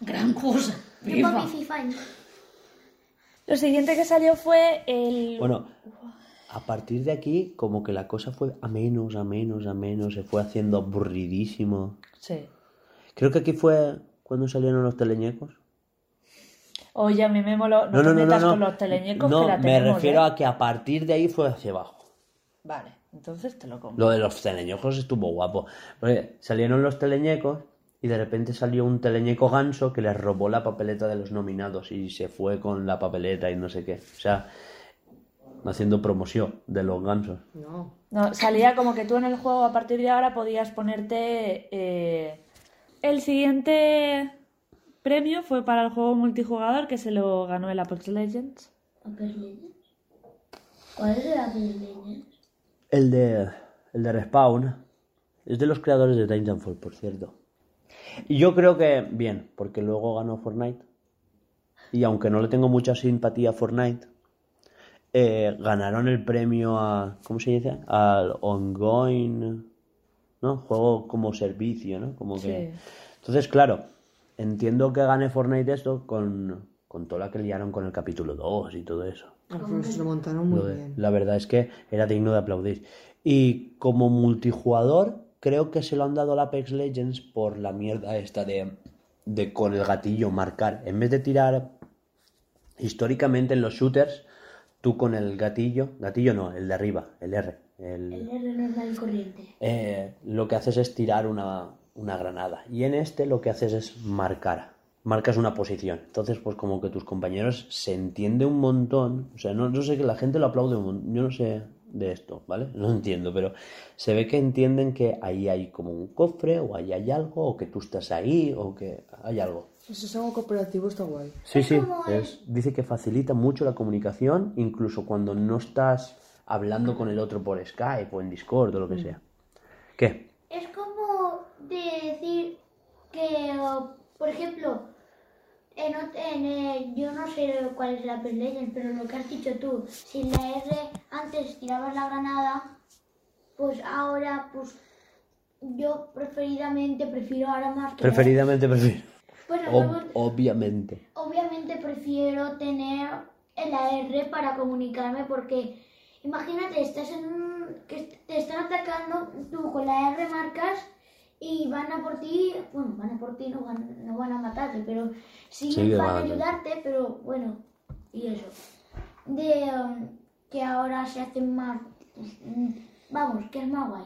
Gran cosa. Yo FIFA. para mi FIFA. ¿no? Lo siguiente que salió fue el... Bueno, a partir de aquí, como que la cosa fue a menos, a menos, a menos, se fue haciendo aburridísimo. Sí. Creo que aquí fue cuando salieron los teleñecos. Oye, a mí me moló... No, te metas con los teleñecos No, que la me refiero ¿eh? a que a partir de ahí fue hacia abajo. Vale, entonces te lo compro. Lo de los teleñecos estuvo guapo. Porque salieron los teleñecos y de repente salió un teleñeco ganso que les robó la papeleta de los nominados y se fue con la papeleta y no sé qué. O sea, haciendo promoción de los gansos. No. No, salía como que tú en el juego a partir de ahora podías ponerte... eh, El siguiente premio fue para el juego multijugador que se lo ganó el Apex Legends. ¿Apex Legends? ¿Cuál es el Apex Legends? El de, el de Respawn es de los creadores de Titanfall, por cierto. Y yo creo que bien, porque luego ganó Fortnite. Y aunque no le tengo mucha simpatía a Fortnite, eh, ganaron el premio a. ¿Cómo se dice? Al ongoing. ¿No? Juego como servicio, ¿no? Como que. Sí. Entonces, claro, entiendo que gane Fortnite esto con, con toda la que liaron con el capítulo 2 y todo eso. Ah, pero se lo montaron muy Lo de- bien. La verdad es que era digno de aplaudir. Y como multijugador, creo que se lo han dado al Apex Legends por la mierda esta de, de con el gatillo marcar. En vez de tirar históricamente en los shooters, tú con el gatillo, gatillo no, el de arriba, el R, el, El R normal y corriente. eh, lo que haces es tirar una, una granada. Y en este lo que haces es marcar. Marcas una posición. Entonces, pues como que tus compañeros se entiende un montón. O sea, no, no sé que la gente lo aplaude un montón. Yo no sé de esto, ¿vale? No entiendo, pero se ve que entienden que ahí hay como un cofre, o ahí hay algo, o que tú estás ahí, o que hay algo. Si es algo cooperativo está guay. Sí, sí, es- dice que facilita mucho la comunicación, incluso cuando no estás hablando con el otro por Skype o en Discord o lo que sea. ¿Qué? Es como de decir que, por ejemplo, en, en, eh, yo no sé cuál es la Apex Legends, pero lo que has dicho tú, si en la R antes tirabas la granada, pues ahora, pues yo preferidamente prefiero ahora más que... Preferidamente prefiero. Bueno, Ob- luego- obviamente. obviamente prefiero tener la R para comunicarme porque imagínate, estás en un, que te están atacando, tú con la R marcas y van a por ti, bueno, van a por ti, no van, no van a matarte, pero sí, Sí que van a van a- ayudarte, pero bueno, y eso. De um, que ahora se hacen más, mm, vamos, que es más guay.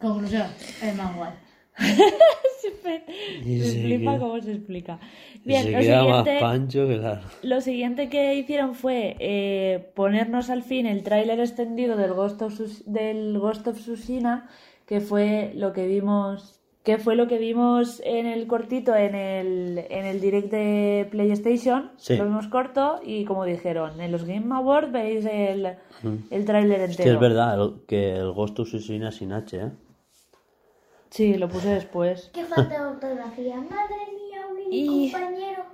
Conclusión, es más guay. Me se flipa queda- cómo se explica. Bien, se lo más siguiente, pancho que la... lo siguiente que hicieron fue eh, ponernos al fin el tráiler extendido del Ghost of del Ghost of Tsushima, que fue lo que vimos que fue lo que vimos en el cortito en el, en el direct de PlayStation, Sí. lo vimos corto y como dijeron, en los Game Awards veis el, el tráiler entero. Es que es verdad el- que el Ghost of Tsushima sin H, ¿eh? Sí, lo puse después. Qué falta de ortografía, madre mía, un Y- compañero.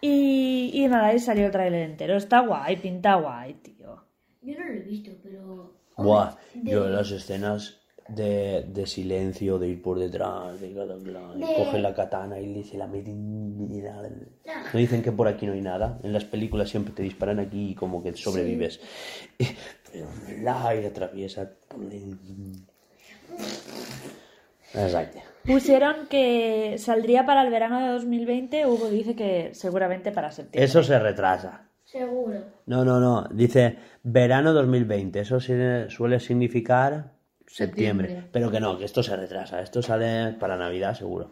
Y, y nada, ahí salió el tráiler entero. Está guay, pinta guay, tío. Yo no lo he visto, pero... Buah, de- yo las escenas de, de silencio, de ir por detrás, de cada plan, y De- coge la katana y dice la medida. No dicen que por aquí no hay nada. En las películas siempre te disparan aquí y como que sobrevives. Pero el aire atraviesa. Exacto. Pusieron que saldría para el verano de 2020. Hugo dice que seguramente para septiembre. Eso se retrasa. Seguro. No, no, no. Dice verano 2020. Eso suele significar septiembre. Septiembre. Pero que no, que esto se retrasa. Esto sale para Navidad seguro.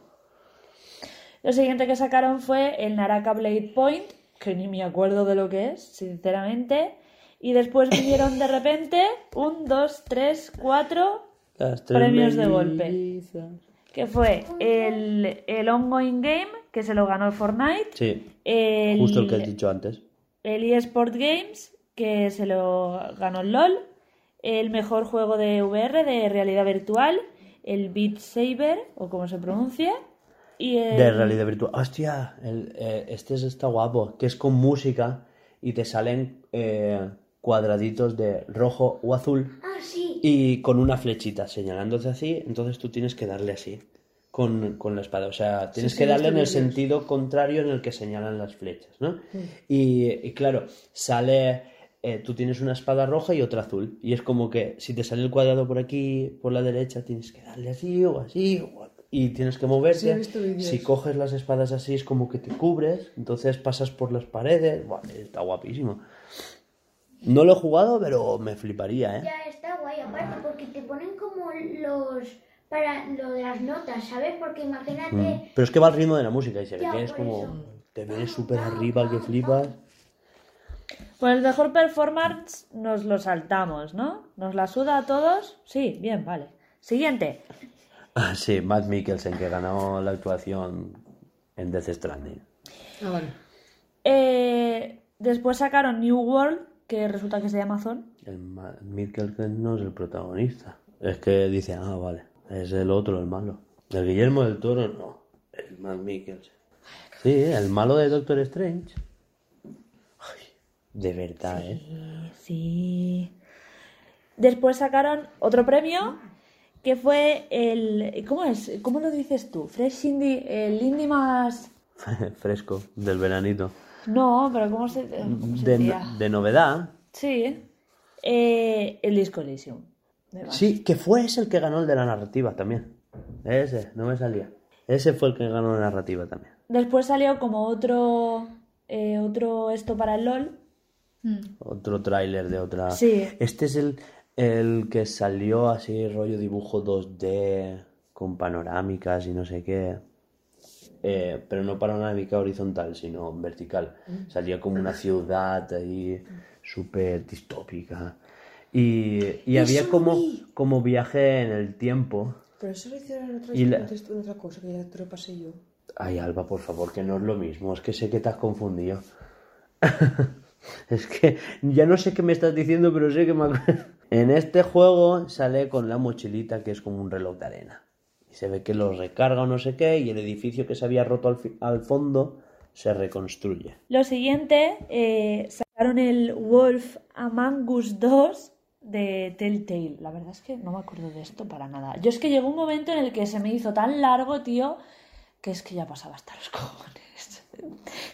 Lo siguiente que sacaron fue el Naraka Blade Point, que ni me acuerdo de lo que es, sinceramente. Y después vinieron de repente un, dos, tres, cuatro, Premios de golpe. que fue el, el Ongoing Game, que se lo ganó el Fortnite. Sí, El, justo el que has dicho antes. el eSport Games, que se lo ganó el LOL, el mejor juego de VR, de realidad virtual, el Beat Saber, o como se pronuncie, Y el- De realidad virtual. Hostia, el, eh, este es- está guapo, que es con música y te salen eh, cuadraditos de rojo o azul Ah, sí. y con una flechita señalándote así, entonces tú tienes que darle así con, con la espada. O sea, tienes sí, que darle en el sentido contrario en el que señalan las flechas, ¿no? Y, y claro, sale, eh, tú tienes una espada roja y otra azul. Y es como que si te sale el cuadrado por aquí, por la derecha, tienes que darle así o así, o- y tienes que moverte. si coges las espadas así, es como que te cubres, entonces pasas por las paredes. Está guapísimo. No lo he jugado, pero me fliparía, ¿eh? Ya está guay, aparte, porque te ponen como los. para lo de las notas, ¿sabes? Porque imagínate. Mm. Pero es que va al ritmo de la música y se ve Ya, que es como. eso. Te vienes súper arriba que flipas. Pues el mejor performance nos lo saltamos, ¿no? ¿Nos la suda a todos? Sí, bien, vale. Siguiente. Ah, sí, Matt Mikkelsen que ganó la actuación en Death Stranding. Ah, vale. Eh, después sacaron New World, que resulta que es de Amazon. El Mikkelsen no es el protagonista. Es que dice, ah, vale, es el otro, el malo. El Guillermo del Toro, no. El Matt Mikkelsen. Sí, el malo de Doctor Strange. Ay, de verdad, ¿eh? Sí. Después sacaron otro premio que fue el. ¿Cómo es? ¿Cómo lo dices tú? Fresh Indie, el indie más. Fresco, del veranito. No, pero ¿cómo se, cómo se De, decía? de novedad. Sí. Eh, el Disco Elysium. Sí, que fue ese el que ganó el de la narrativa también. Ese, no me salía. Ese fue el que ganó la narrativa también. Después salió como otro. eh, otro esto para el LOL. Mm. Otro tráiler de otra. Sí. Este es el, el que salió así, rollo dibujo 2D, con panorámicas y no sé qué. Eh, pero no panorámica horizontal, sino vertical. Salía como una ciudad ahí súper distópica. Y, y había como, como viaje en el tiempo. Pero eso lo hicieron en otra, Y la- en otra- en otra cosa, que ya te lo pasé yo. Ay, Alba, por favor, que no es lo mismo. Es que sé que te has confundido. es que ya no sé qué me estás diciendo, pero sé que me acuerdo. En este juego sale con la mochilita que es como un reloj de arena. Se ve que lo recarga o no sé qué, y el edificio que se había roto al fondo se reconstruye. Lo siguiente, eh, sacaron el Wolf Among Us 2 de Telltale. La verdad es que no me acuerdo de esto para nada. Yo es que llegó un momento en el que se me hizo tan largo, tío, que es que ya pasaba hasta los cojones.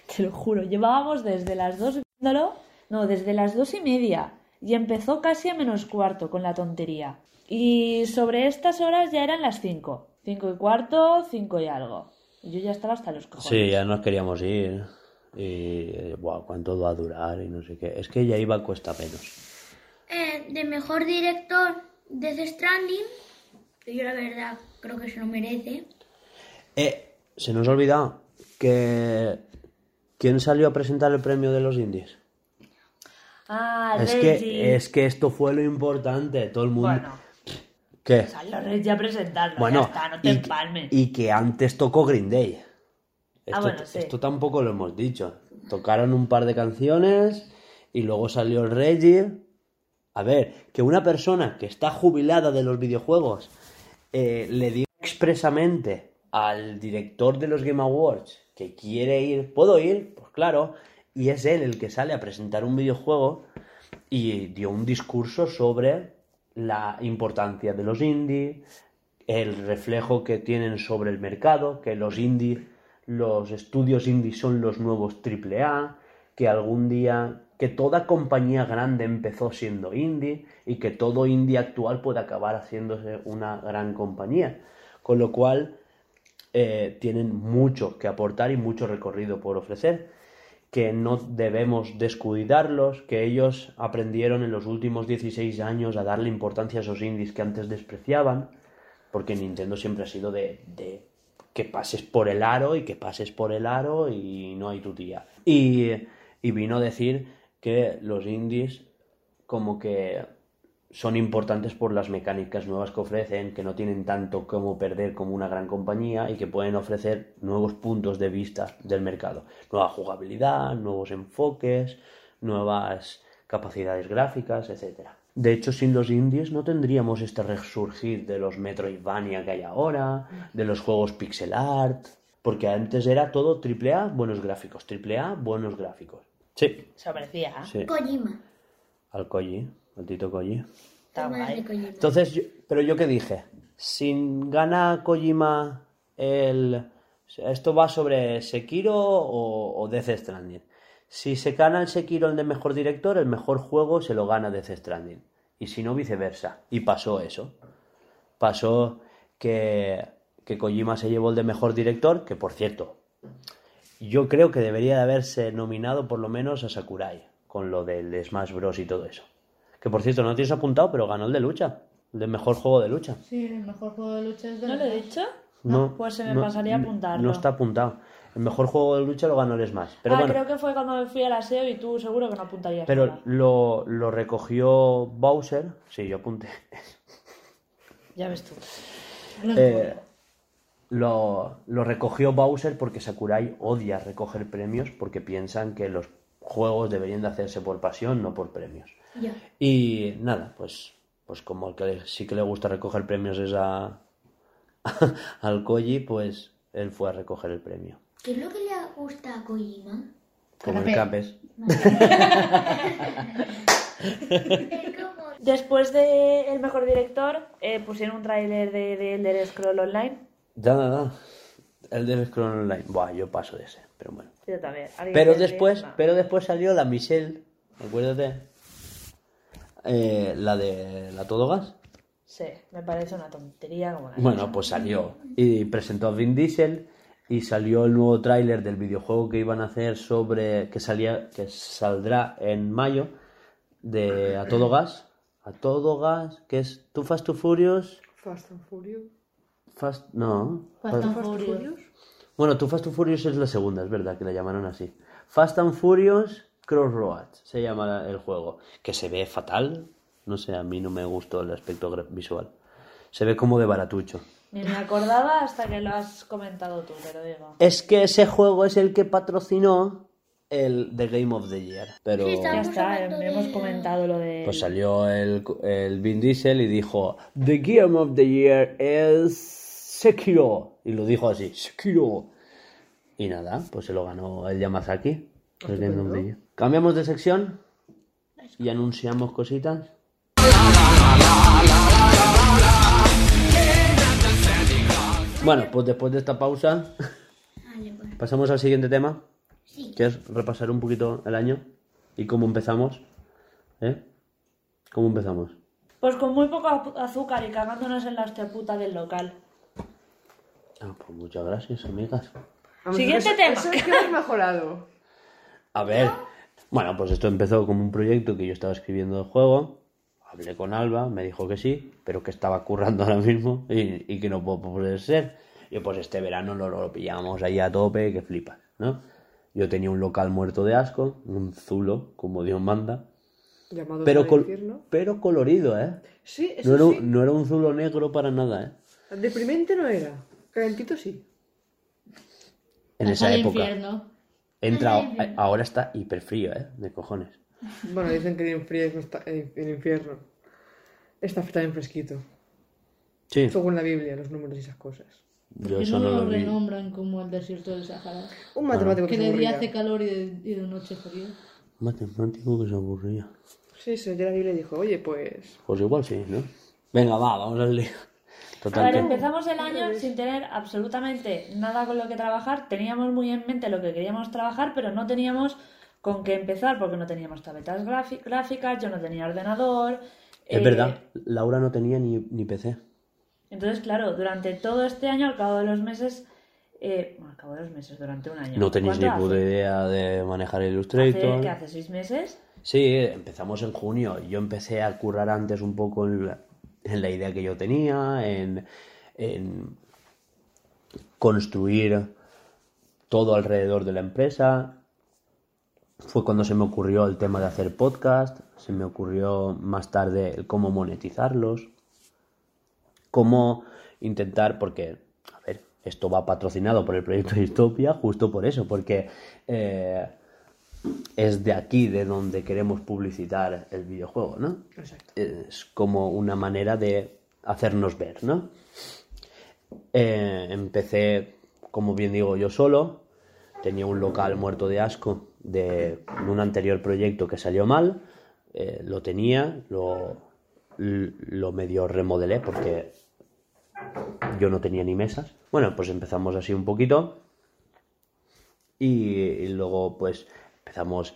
Te lo juro. Llevábamos desde las dos viéndolo, no, desde las dos y media. Y empezó casi a menos cuarto con la tontería. Y sobre estas horas ya eran las cinco. Cinco y cuarto, cinco y algo. Y yo ya estaba hasta los cojones. Sí, ya nos queríamos ir. Y, buah, ¿cuánto va a durar? Y no sé qué. Es que ya iba a cuesta menos. Eh, de mejor director de The Stranding, que yo la verdad creo que se lo merece. Eh, se nos ha olvidado que... ¿Quién salió a presentar el premio de los indies? Ah, Es Reggie. que, es que esto fue lo importante. Todo el mundo... Bueno, ¿Qué? salió Reggie a presentarlo, Bueno, ya está, no te y, empalmes. y que antes tocó Green Day. Esto, Ah, bueno, sí. esto tampoco lo hemos dicho. Tocaron un par de canciones y luego salió el Reggie. A ver, que una persona que está jubilada de los videojuegos eh, le diga expresamente al director de los Game Awards que quiere ir, ¿puedo ir? Pues claro, y es él el que sale a presentar un videojuego y dio un discurso sobre la importancia de los indie, el reflejo que tienen sobre el mercado, que los indie, los estudios indie son los nuevos AAA, que algún día, que toda compañía grande empezó siendo indie y que todo indie actual puede acabar haciéndose una gran compañía. Con lo cual, eh, tienen mucho que aportar y mucho recorrido por ofrecer, que no debemos descuidarlos, que ellos aprendieron en los últimos 16 años a darle importancia a esos indies que antes despreciaban, porque Nintendo siempre ha sido de, de que pases por el aro y que pases por el aro y no hay tu tía. Y, y vino a decir que los indies como que son importantes por las mecánicas nuevas que ofrecen, que no tienen tanto como perder como una gran compañía y que pueden ofrecer nuevos puntos de vista del mercado. Nueva jugabilidad, nuevos enfoques, nuevas capacidades gráficas, etc. De hecho, sin los indies no tendríamos este resurgir de los Metroidvania que hay ahora, de los juegos pixel art. Porque antes era todo triple A, buenos gráficos, triple A, buenos gráficos. Sí, Se parecía. sí. Kojima. Al Koji, al Tito Koji. Entonces, yo- pero yo qué dije, sin gana Kojima el... Esto va sobre Sekiro o, o Death Stranding. Si se gana el Sekiro el de mejor director, el mejor juego se lo gana Death Stranding. Y si no, viceversa. Y pasó eso. Pasó que, que Kojima se llevó el de mejor director, que por cierto, yo creo que debería de haberse nominado por lo menos a Sakurai, con lo del Smash Bros. y todo eso. Que por cierto, no tienes apuntado, pero ganó el de lucha. El de mejor juego de lucha. Sí, el mejor juego de lucha es de ¿No lo he dicho? No, Pues se me no- pasaría a apuntarlo. No está apuntado. El mejor juego de lucha lo ganó el Smash. Pero ah, bueno, creo que fue cuando me fui al aseo y tú seguro que no apuntarías pero lo, lo recogió Bowser. Sí, yo apunté. Ya ves tú. Eh, lo, lo recogió Bowser porque Sakurai odia recoger premios porque piensan que los juegos deberían de hacerse por pasión, no por premios. Ya. Y nada, pues, pues como el que le- sí que le gusta recoger premios es a, al Koji, pues él fue a recoger el premio. ¿Qué es lo que le gusta a Kojima? Comer Canapé. capes. Es como... Después de El Mejor Director, eh, pusieron un tráiler de, de Elder Scroll Online. Ya, nada. El del Scroll Online. Buah, yo paso de ese, pero bueno. Yo también. ¿Alguien Pero después, pero después salió la Michelle, acuérdate. Eh, la de la Todo Gas. Sí, me parece una tontería como la Bueno, pues salió y presentó a Vin Diesel y salió el nuevo tráiler del videojuego que iban a hacer sobre que salía que saldrá en mayo de A Todo Gas, A Todo Gas, que es Too Fast Too Furious, Fast and Furious. Fast no, Fast and Fast and Furious. Furious. Bueno, Too Fast Too Furious es la segunda, es verdad que la llamaron así. Fast and Furious Crossroads se llama el juego, que se ve fatal, no sé, a mí no me gustó el aspecto visual. Se ve como de baratucho. Ni me acordaba hasta que lo has comentado tú, te lo digo. Es que ese juego es el que patrocinó el The Game of the Year. Pero Sí, Ya está, hablando hemos comentado lo de... pues salió el, el Vin Diesel y dijo The Game of the Year es Sekiro. Y lo dijo así, Sekiro. Y nada, pues se lo ganó el Yamazaki. El Game of the Year. Cambiamos de sección y anunciamos cositas. Bueno, pues después de esta pausa pues. pasamos al siguiente tema. Sí. que es repasar un poquito el año y cómo empezamos. ¿Eh? ¿Cómo empezamos? Pues con muy poco azúcar y cagándonos en la hostia puta del local. Ah, pues muchas gracias, amigas. Siguiente eso- tema. Eso es que hemos mejorado. A ver, bueno, pues esto empezó como un proyecto que yo estaba escribiendo de juego. Hablé con Alba, me dijo que sí, pero que estaba currando ahora mismo y, y que no puedo poder ser. Y pues este verano lo, lo pillamos ahí a tope, que flipas, ¿no? Yo tenía un local muerto de asco, un zulo, como Dios manda, Llamado pero, col- infierno. pero colorido, ¿eh? Sí, eso No era, sí. un- no era un zulo negro para nada, ¿eh? Deprimente no era. Calentito sí. En Hasta esa época. infierno. Entra, ahora está hiper frío, ¿eh? De cojones. Bueno, dicen que el infierno está, el, el infierno está también fresquito. Sí, Según la Biblia, los números y esas cosas. yo Que eso no lo renombran como el desierto del Sahara. Un matemático Que que se de día hace calor y de, y de noche frío. Matemático que se aburría. Sí, sí, ya la Biblia dijo, oye, pues... Pues igual sí, ¿no? Venga, va, vamos al lío. A Total, ver, que- empezamos el año sin tener absolutamente nada con lo que trabajar. Teníamos muy en mente lo que queríamos trabajar, pero no teníamos con qué empezar porque no teníamos tabletas gráficas, yo no tenía ordenador. Es eh, verdad, Laura no tenía ni, ni PC. Entonces, claro, durante todo este año, al cabo de los meses, eh, bueno, al cabo de los meses, durante un año. No tenéis ni ¿Cuánto puta hace? idea de manejar Hace, Illustrator. ¿qué hace? ¿Seis meses? Sí, empezamos en junio. Yo empecé a currar antes un poco en la, en la idea que yo tenía, en, en construir todo alrededor de la empresa. Fue cuando se me ocurrió el tema de hacer podcast, se me ocurrió más tarde el cómo monetizarlos, cómo intentar, porque, a ver, esto va patrocinado por el proyecto Distopia, justo por eso, porque eh, es de aquí de donde queremos publicitar el videojuego, ¿no? Exacto. Es como una manera de hacernos ver, ¿no? Eh, empecé como bien digo, yo solo. Tenía un local muerto de asco de un anterior proyecto que salió mal. eh, lo tenía, lo, lo medio remodelé porque yo no tenía ni mesas. Bueno, pues empezamos así un poquito. Y, y luego, pues, empezamos,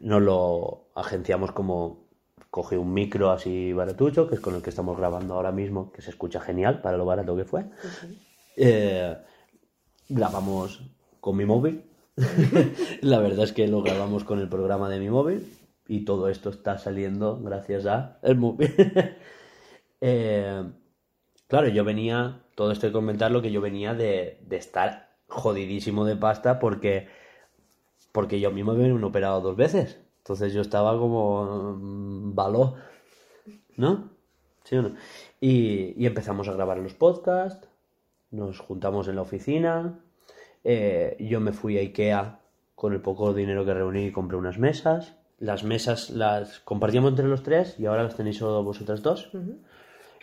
nos lo agenciamos como cogí un micro así baratucho, que es con el que estamos grabando ahora mismo, que se escucha genial para lo barato que fue. Eh, grabamos con mi móvil. La verdad es que lo grabamos con el programa de mi móvil y todo esto está saliendo gracias a el móvil. Eh, claro, yo venía, todo esto hay que comentarlo, que yo venía de, de estar jodidísimo de pasta porque, porque yo mismo me había operado dos veces. Entonces yo estaba como mm, baló, ¿no? ¿Sí o no? Y, y empezamos a grabar los podcasts, nos juntamos en la oficina, eh, yo me fui a Ikea con el poco dinero que reuní y compré unas mesas. Las mesas las compartíamos entre los tres y ahora las tenéis solo vosotras dos.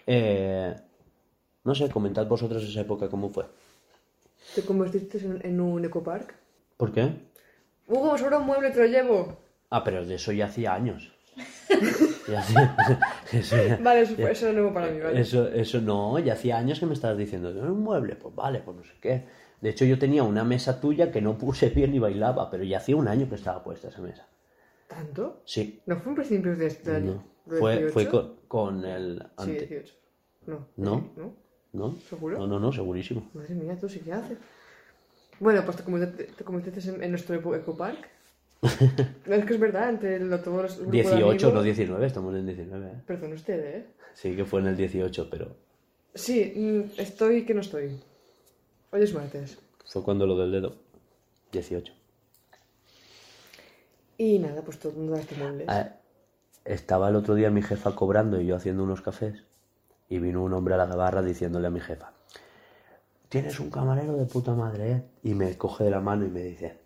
Eh, no sé, comentad vosotros esa época cómo fue. ¿Te convertiste en, en un ecopark? ¿Por qué? Hugo, sobra un mueble, te lo llevo. Ah, pero de eso ya hacía años. Ya hacía- eso ya- Vale, eso, eso es nuevo para mí, ¿vale? Eso, eso no, ya hacía años que me estabas diciendo, "¿Tienes un mueble? Pues vale, pues no sé qué. De hecho, yo tenía una mesa tuya que no puse bien ni bailaba, pero ya hacía un año que estaba puesta esa mesa. ¿Tanto? Sí, ¿No fue en principios de este año? no. ¿De Fue, 18? fue con, con el Sí, ante. 18. No. No. ¿No? ¿No? ¿Seguro? No, no, no, segurísimo. Madre mía, tú sí que haces. Bueno, pues te convertiste, te convertiste en, en nuestro eco- ecopark. no, es que es verdad, entre lo, todos los grupos de 18, amigos- no 19, estamos en 19. ¿eh? Perdón usted, ¿eh? Sí que fue en el 18, pero Sí, mm, estoy que no estoy. Hoy es martes. fue cuando lo del dedo. 18. Y nada, pues todo el mundo da este muebles. Ah, Estaba el otro día mi jefa cobrando y yo haciendo unos cafés y vino un hombre a la barra diciéndole a mi jefa, tienes un camarero de puta madre, ¿eh? Y me coge de la mano y me dice,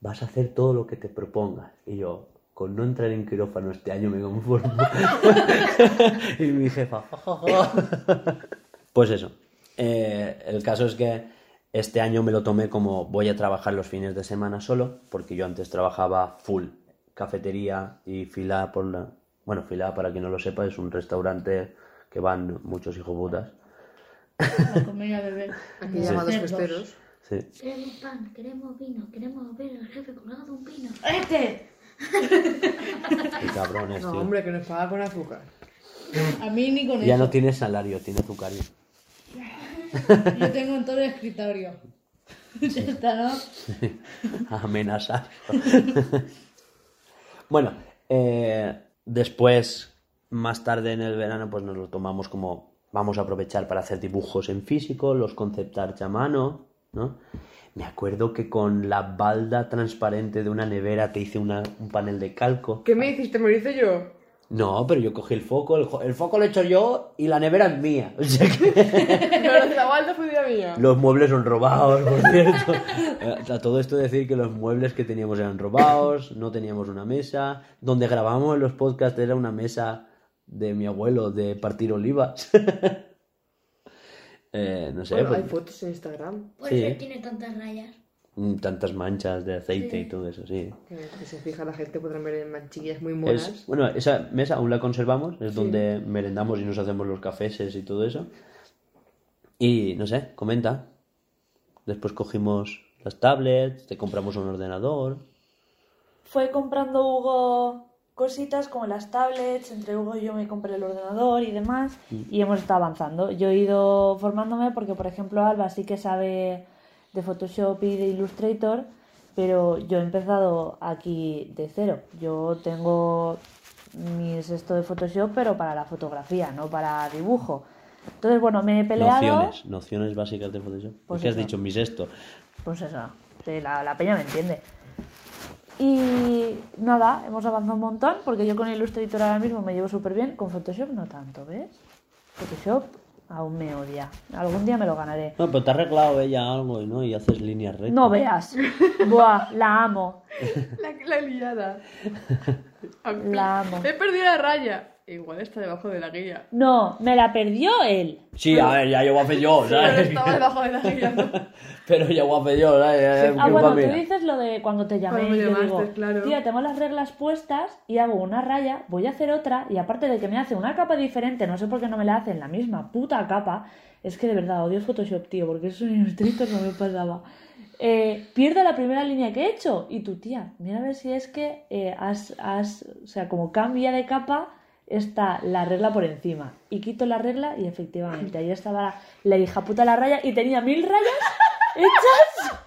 vas a hacer todo lo que te propongas. Y yo, con no entrar en quirófano este año me conformo. y mi jefa, pues eso. Eh, el caso es que este año me lo tomé como voy a trabajar los fines de semana solo, porque yo antes trabajaba full cafetería y fila por la... Bueno, fila, para quien no lo sepa, es un restaurante que van muchos hijoputas. A comer y a beber. Aquí Como llamados festeros. Sí. Queremos pan, queremos vino, queremos ver al jefe colgado un pino. ¡Este! Qué cabrones, No, tío. hombre, que nos paga con azúcar. A mí ni con Ya eso. no tiene salario, tiene azucario. Yo tengo en todo el escritorio. ya está, ¿no? Amenazar. bueno, eh, después, más tarde en el verano, pues nos lo tomamos como vamos a aprovechar para hacer dibujos en físico, los concept art a mano, ¿no? Me acuerdo que con la balda transparente de una nevera te hice una- un panel de calco. ¿Qué me hiciste? Me lo hice yo. No, pero yo cogí el foco, el, foco lo he hecho yo y la nevera es mía. O sea que... La balda fue mía. Los muebles son robados, por cierto. A todo esto decir que los muebles que teníamos eran robados, no teníamos una mesa. Donde grabábamos los podcasts era una mesa de mi abuelo de partir olivas. Eh, no sé, Bueno, pues, hay fotos en Instagram Por Sí. eso tiene tantas rayas. mm, tantas manchas de aceite y todo eso, sí. que, se fija la gente, podrán ver en manchillas muy monas. Es, bueno, esa mesa aún la conservamos, es donde merendamos y nos hacemos los cafeses y todo eso. Y no sé, comenta. Después cogimos las tablets, te compramos un ordenador. Fue comprando Hugo cositas como las tablets, entre Hugo y yo me compré el ordenador y demás, y hemos estado avanzando. Yo he ido formándome porque, por ejemplo, Alba sí que sabe de Photoshop y de Illustrator, pero yo he empezado aquí de cero. Yo tengo mis esto de Photoshop, pero para la fotografía, no para dibujo. Entonces, bueno, me he peleado. Nociones, nociones básicas de Photoshop. ¿Por Pues qué has dicho mi sexto? Pues eso, sí, la, la peña me entiende. Y nada, hemos avanzado un montón porque yo con Illustrator ahora mismo me llevo súper bien, con Photoshop no tanto, ¿ves? Photoshop aún me odia. Algún día me lo ganaré. No, pero te ha arreglado ella algo, ¿no? Y haces líneas rectas. No veas. Buah, la amo. La, la liada. La amo. He perdido la raya. Igual está debajo de la guía. No, me la perdió él. Sí, a ver, ya llego a yo, Pero ¿sabes? estaba debajo de la guía, ¿no? Pero ya voy a yo, ¿sabes? Ah, bueno, tú dices lo de cuando te llamé Cuando me y yo llamaste, digo, claro. tía, tengo las reglas puestas y hago una raya, voy a hacer otra y aparte de que me hace una capa diferente, no sé por qué no me la hacen la misma puta capa, es que de verdad odio Photoshop, tío, porque eso en Illustrator no me pasaba. Eh, pierdo la primera línea que he hecho y tu tía, mira a ver si es que eh, has, has, o sea, como cambia de capa está la regla por encima y quito la regla y efectivamente ahí estaba la hija puta la raya y tenía mil rayas hechas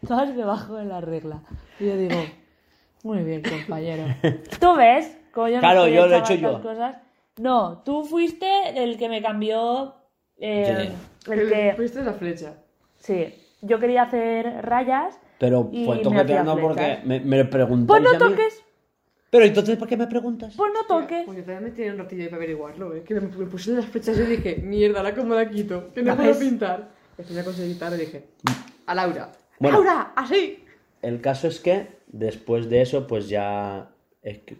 todas debajo de la regla. Y yo digo, muy bien, compañero. ¿Tú ves? Como yo Claro, yo lo he hecho yo. Cosas. No, tú fuiste el que me cambió. eh, el que. Fuiste la flecha. Sí, yo quería hacer rayas. Pero pues no porque me, me preguntáis Pues no a mí. Pero entonces, ¿por qué me preguntas? pues no toques. Pues yo también me tiré un ratillo ahí para averiguarlo, ¿eh? Que me, puse las flechas y dije, mierda, ¿ahora cómo la quito? Que no ¿La puedo pintar. Final conseguí quitar y dije, a Laura. Bueno. ¡Laura! ¡Así! El caso es que después de eso, pues ya. es que-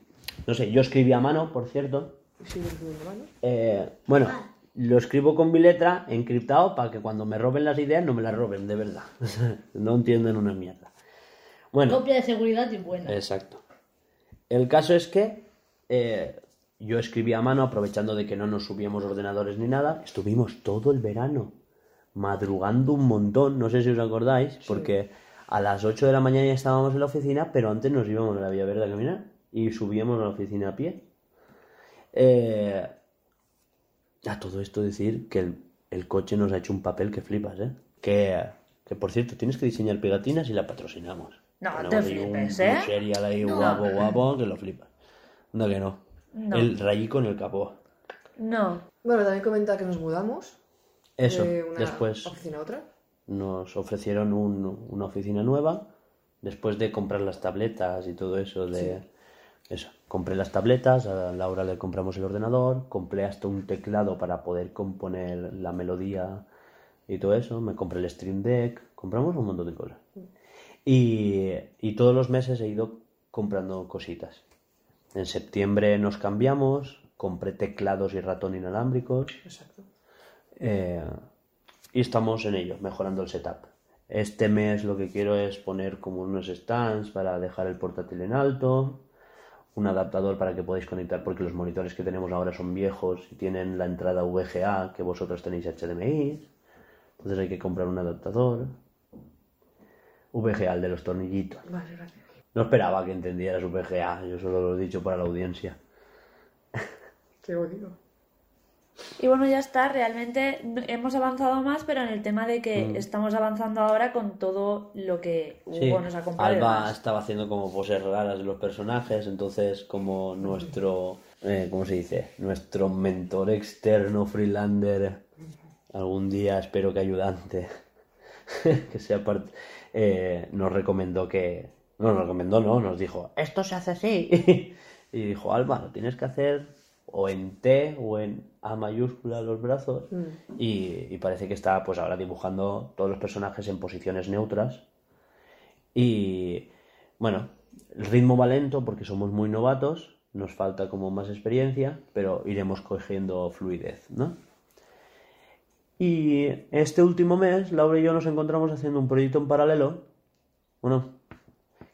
no sé, yo escribí a mano, por cierto. Sí, la mano. Eh, bueno, lo escribo con mi letra encriptado para que cuando me roben las ideas no me las roben, de verdad. no entienden una mierda. Bueno, Copia de seguridad y buena. exacto. El caso es que eh, yo escribí a mano, aprovechando de que no nos subíamos ordenadores ni nada. Estuvimos todo el verano madrugando un montón, no sé si os acordáis, porque a las 8 de la mañana ya estábamos en la oficina, pero antes nos íbamos a la Vía Verde a caminar y subíamos a la oficina a pie. Eh, a todo esto decir que el, el coche nos ha hecho un papel que flipas, ¿eh? Que, que por cierto, tienes que diseñar pegatinas y la patrocinamos. No, te flipes, un ¿eh? ahí guapo, guapo, que lo flipas. No, que no. No. El rayico en el capó. No. Bueno, también comenta que nos mudamos Eso, de una después oficina a otra. nos ofrecieron un- una oficina nueva, después de comprar las tabletas y todo eso de... Eso, compré las tabletas, a Laura le compramos el ordenador, compré hasta un teclado para poder componer la melodía y todo eso, me compré el Stream Deck, compramos un montón de cosas. Y, y todos los meses he ido comprando cositas. En septiembre nos cambiamos, compré teclados y ratón inalámbricos. Exacto. Eh, y estamos en ello, mejorando el setup. Este mes lo que quiero es poner como unos stands para dejar el portátil en alto, un adaptador para que podáis conectar, porque los monitores que tenemos ahora son viejos y tienen la entrada VGA que vosotros tenéis HDMI. Entonces hay que comprar un adaptador. VGA, el de los tornillitos. Vale, gracias. No esperaba que entendieras VGA, yo solo lo he dicho para la audiencia. Lo digo. Y bueno, ya está, realmente hemos avanzado más, pero en el tema de que estamos avanzando ahora con todo lo que Hugo Sí, nos ha Alba estaba haciendo como poses raras de los personajes, entonces como nuestro, eh, ¿cómo se dice? Nuestro mentor externo, freelander, algún día espero que ayudante, que sea parte, eh, nos recomendó que, no nos recomendó, no, nos dijo, esto se hace así, y dijo, Alba, lo tienes que hacer o en T o en A mayúscula los brazos, y, y parece que está pues ahora dibujando todos los personajes en posiciones neutras, y bueno, el ritmo va lento porque somos muy novatos, nos falta como más experiencia, pero iremos cogiendo fluidez, ¿no? Y este último mes, Laura y yo nos encontramos haciendo un proyecto en paralelo, bueno,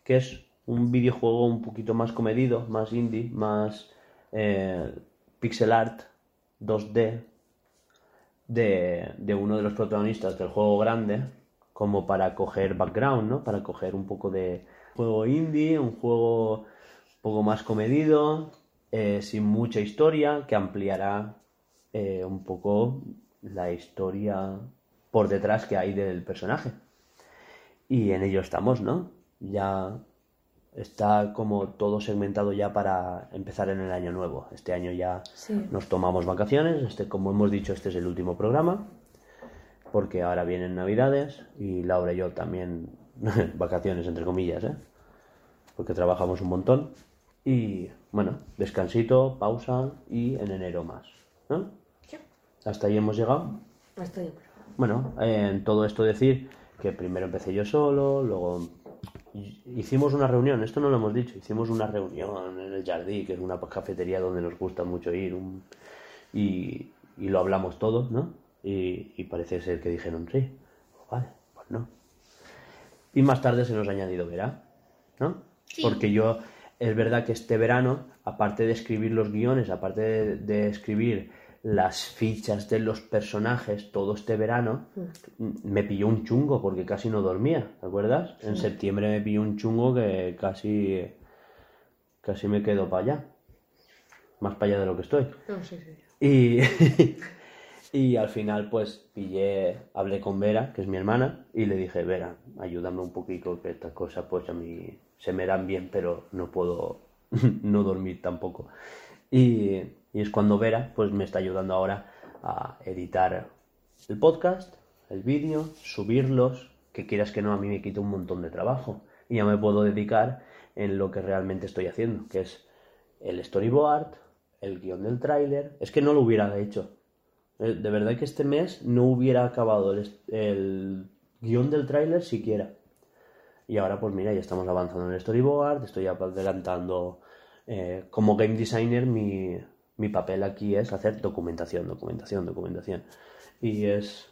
que es un videojuego un poquito más comedido, más indie, más eh, pixel art 2D de, de uno de los protagonistas del juego grande, como para coger background, ¿no? Para coger un poco de juego indie, un juego un poco más comedido, eh, sin mucha historia, que ampliará eh, un poco la historia por detrás que hay del personaje. Y en ello estamos, ¿no? Ya está como todo segmentado ya para empezar en el año nuevo. Este año ya Sí. nos tomamos vacaciones, este, como hemos dicho, este es el último programa, porque ahora vienen Navidades y Laura y yo también vacaciones, entre comillas, ¿eh? porque trabajamos un montón. Y bueno, descansito, pausa y en enero más. ¿no? Hasta ahí hemos llegado. Hasta ahí. Bueno, en todo esto decir que primero empecé yo solo, luego hicimos una reunión, esto no lo hemos dicho, hicimos una reunión en el Jardí, que es una cafetería donde nos gusta mucho ir, un- y, y lo hablamos todo, ¿no? Y, y parece ser que dijeron, sí, vale, pues no. Y más tarde se nos ha añadido Vera, ¿no? Porque yo, es verdad que este verano, aparte de escribir los guiones, aparte de, de escribir las fichas de los personajes todo este verano, m- me pilló un chungo porque casi no dormía, ¿te acuerdas? En septiembre me pilló un chungo que casi, casi me quedo para allá. Más para allá de lo que estoy. No, sí, sí. Y, y al final, pues pillé, hablé con Vera, que es mi hermana, y le dije, Vera, ayúdame un poquito, que estas cosas, pues a mí se me dan bien, pero no puedo no dormir tampoco. Y, y es cuando Vera, pues me está ayudando ahora a editar el podcast, el vídeo, subirlos, que quieras que no, a mí me quita un montón de trabajo. Y ya me puedo dedicar en lo que realmente estoy haciendo, que es el storyboard, el guion del tráiler. Es que no lo hubiera hecho. Eh, De verdad que este mes no hubiera acabado el, el guion del tráiler siquiera. Y ahora pues mira, ya estamos avanzando en el storyboard, estoy adelantando eh, como game designer mi, mi papel aquí es hacer documentación, documentación, documentación. Y es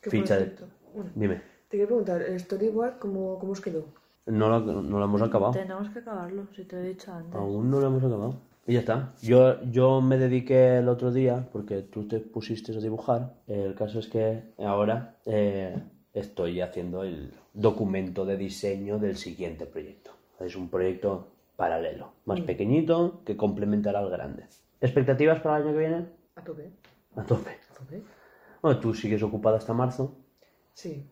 Qué ficha de... proyecto. Bueno, Dime, te quería preguntar, ¿el storyboard cómo, cómo os quedó? no lo, no lo hemos acabado. Tenemos que acabarlo, si te lo he dicho antes. Aún no lo hemos acabado. Y ya está. Yo, yo me dediqué el otro día, porque tú te pusiste a dibujar. El caso es que ahora eh, estoy haciendo el documento de diseño del siguiente proyecto. Es un proyecto paralelo, más pequeñito, que complementará al grande. ¿Expectativas para el año que viene? A tope. A tope. A tope. Bueno, tú sigues ocupada hasta marzo, Sí,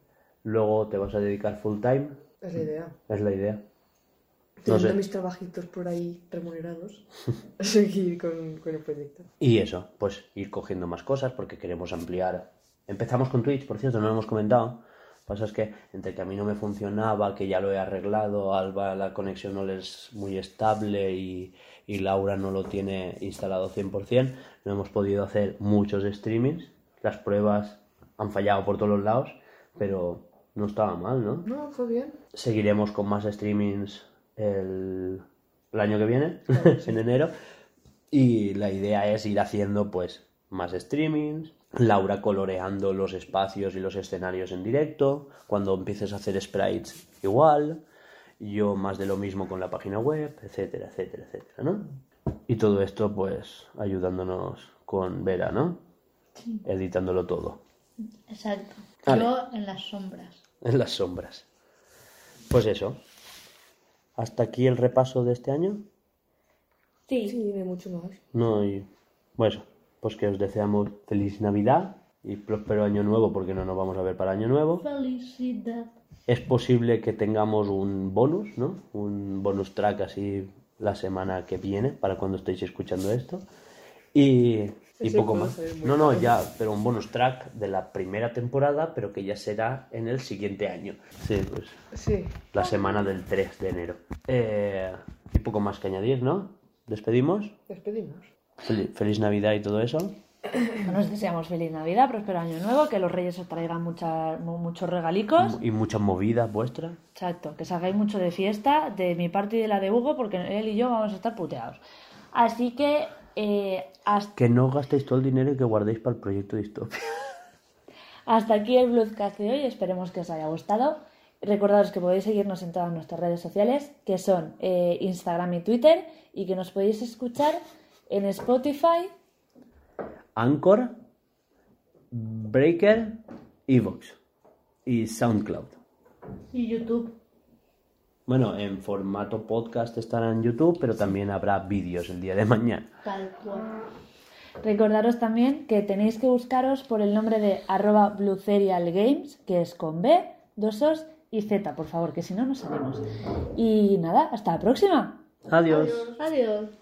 luego te vas a dedicar full time, es la idea. es la idea. No Teniendo sé. mis trabajitos por ahí remunerados, seguir con, con el proyecto. Y eso, pues ir cogiendo más cosas porque queremos ampliar. Empezamos con Twitch, por cierto, no lo hemos comentado. Pasa es que entre que a mí no me funcionaba, que ya lo he arreglado, Alba la conexión no le es muy estable y, y Laura no lo tiene instalado 100%, no hemos podido hacer muchos streamings. Las pruebas han fallado por todos los lados, pero no estaba mal, ¿no? No, fue bien. Seguiremos con más streamings el, el año que viene, en enero. Y la idea es ir haciendo pues más streamings, Laura coloreando los espacios y los escenarios en directo, cuando empieces a hacer sprites igual, yo más de lo mismo con la página web, etcétera, etcétera, etcétera, ¿no? Y todo esto pues ayudándonos con Vera, ¿no? Editándolo todo, Exacto. Vale. Yo en las sombras. en las sombras. Pues eso. Hasta aquí el repaso de este año. Sí. Sí, hay mucho más. No, y bueno, pues que os deseamos feliz Navidad y próspero año nuevo porque no nos vamos a ver para año nuevo. Felicidad. Es posible que tengamos un bonus, ¿no? Un bonus track así la semana que viene para cuando estéis escuchando esto. Y, y poco más. No, no, ya, pero un bonus track de la primera temporada, pero que ya será en el siguiente año. Sí, pues Sí, la semana del 3 de enero. Eh, y poco más que añadir, ¿no? ¿Despedimos? despedimos. Fel- feliz Navidad y todo eso. Nos deseamos feliz Navidad, próspero año nuevo, que los reyes os traigan muchos regalicos. Y muchas movidas vuestras. Exacto, que salgáis mucho de fiesta, de mi parte y de la de Hugo, porque él y yo vamos a estar puteados. Así que eh, hasta, Que no gastéis todo el dinero y que guardéis para el proyecto Distopia. hasta aquí el Bluescast de hoy, esperemos que os haya gustado. Recordaros que podéis seguirnos en todas nuestras redes sociales, que son eh, Instagram y Twitter, y que nos podéis escuchar en Spotify, Anchor, Breaker, Evox y SoundCloud. Y YouTube. Bueno, en formato podcast estará en YouTube, pero también habrá vídeos el día de mañana. Tal cual. Recordaros también que tenéis que buscaros por el nombre de arroba Blue Serial Games, que es con B, dos Os y Z, por favor, que si no, no salimos. Y nada, hasta la próxima. Adiós. Adiós.